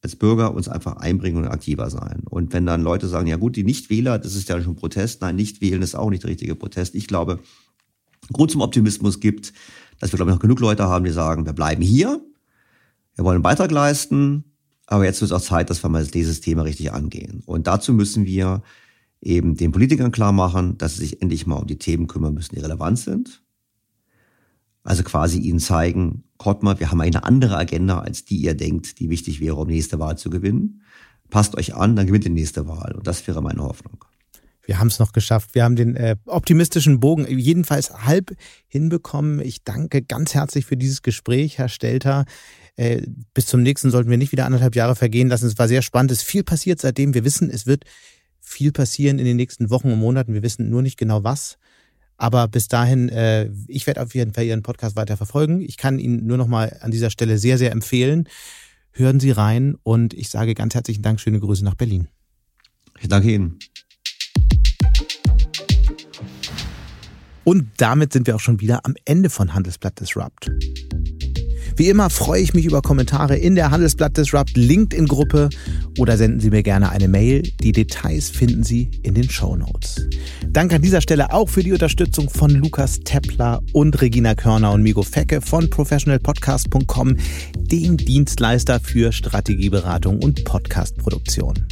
Speaker 1: als Bürger uns einfach einbringen und aktiver sein. Und wenn dann Leute sagen, ja gut, die Nichtwähler, das ist ja schon Protest. Nein, nicht wählen ist auch nicht der richtige Protest. Ich glaube, Grund zum Optimismus gibt, dass wir, glaube ich, noch genug Leute haben, die sagen, wir bleiben hier, wir wollen einen Beitrag leisten, aber jetzt wird es auch Zeit, dass wir mal dieses Thema richtig angehen. Und dazu müssen wir eben den Politikern klar machen, dass sie sich endlich mal um die Themen kümmern müssen, die relevant sind. Also quasi ihnen zeigen, Kottmer, wir haben eine andere Agenda, als die ihr denkt, die wichtig wäre, um nächste Wahl zu gewinnen. Passt euch an, dann gewinnt die nächste Wahl. Und das wäre meine Hoffnung.
Speaker 2: Wir haben es noch geschafft. Wir haben den äh, optimistischen Bogen jedenfalls halb hinbekommen. Ich danke ganz herzlich für dieses Gespräch, Herr Stelter. Äh, bis zum nächsten sollten wir nicht wieder anderthalb Jahre vergehen lassen. Es war sehr spannend. Es ist viel passiert seitdem. Wir wissen, es wird viel passieren in den nächsten Wochen und Monaten. Wir wissen nur nicht genau was. Aber bis dahin, äh, ich werde auf jeden Fall Ihren Podcast weiter verfolgen. Ich kann Ihnen nur noch mal an dieser Stelle sehr, sehr empfehlen. Hören Sie rein und ich sage ganz herzlichen Dank, schöne Grüße nach Berlin.
Speaker 1: Ich danke Ihnen.
Speaker 2: Und damit sind wir auch schon wieder am Ende von Handelsblatt Disrupt. Wie immer freue ich mich über Kommentare in der Handelsblatt Disrupt LinkedIn-Gruppe oder senden Sie mir gerne eine Mail. Die Details finden Sie in den Show Notes. Danke an dieser Stelle auch für die Unterstützung von Lukas Teppler und Regina Körner und Migo Fecke von professionalpodcast.com, dem Dienstleister für Strategieberatung und Podcastproduktion.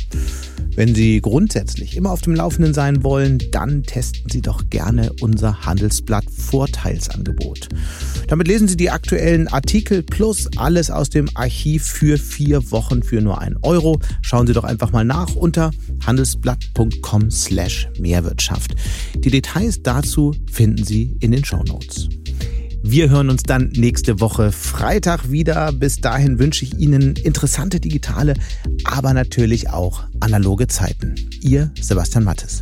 Speaker 2: Wenn Sie grundsätzlich immer auf dem Laufenden sein wollen, dann testen Sie doch gerne unser Handelsblatt Vorteilsangebot. Damit lesen Sie die aktuellen Artikel plus alles aus dem Archiv für vier Wochen für nur einen Euro. Schauen Sie doch einfach mal nach unter handelsblatt.com slash Mehrwirtschaft. Die Details dazu finden Sie in den Show Notes. Wir hören uns dann nächste Woche Freitag wieder. Bis dahin wünsche ich Ihnen interessante digitale, aber natürlich auch analoge Zeiten. Ihr Sebastian Mattes.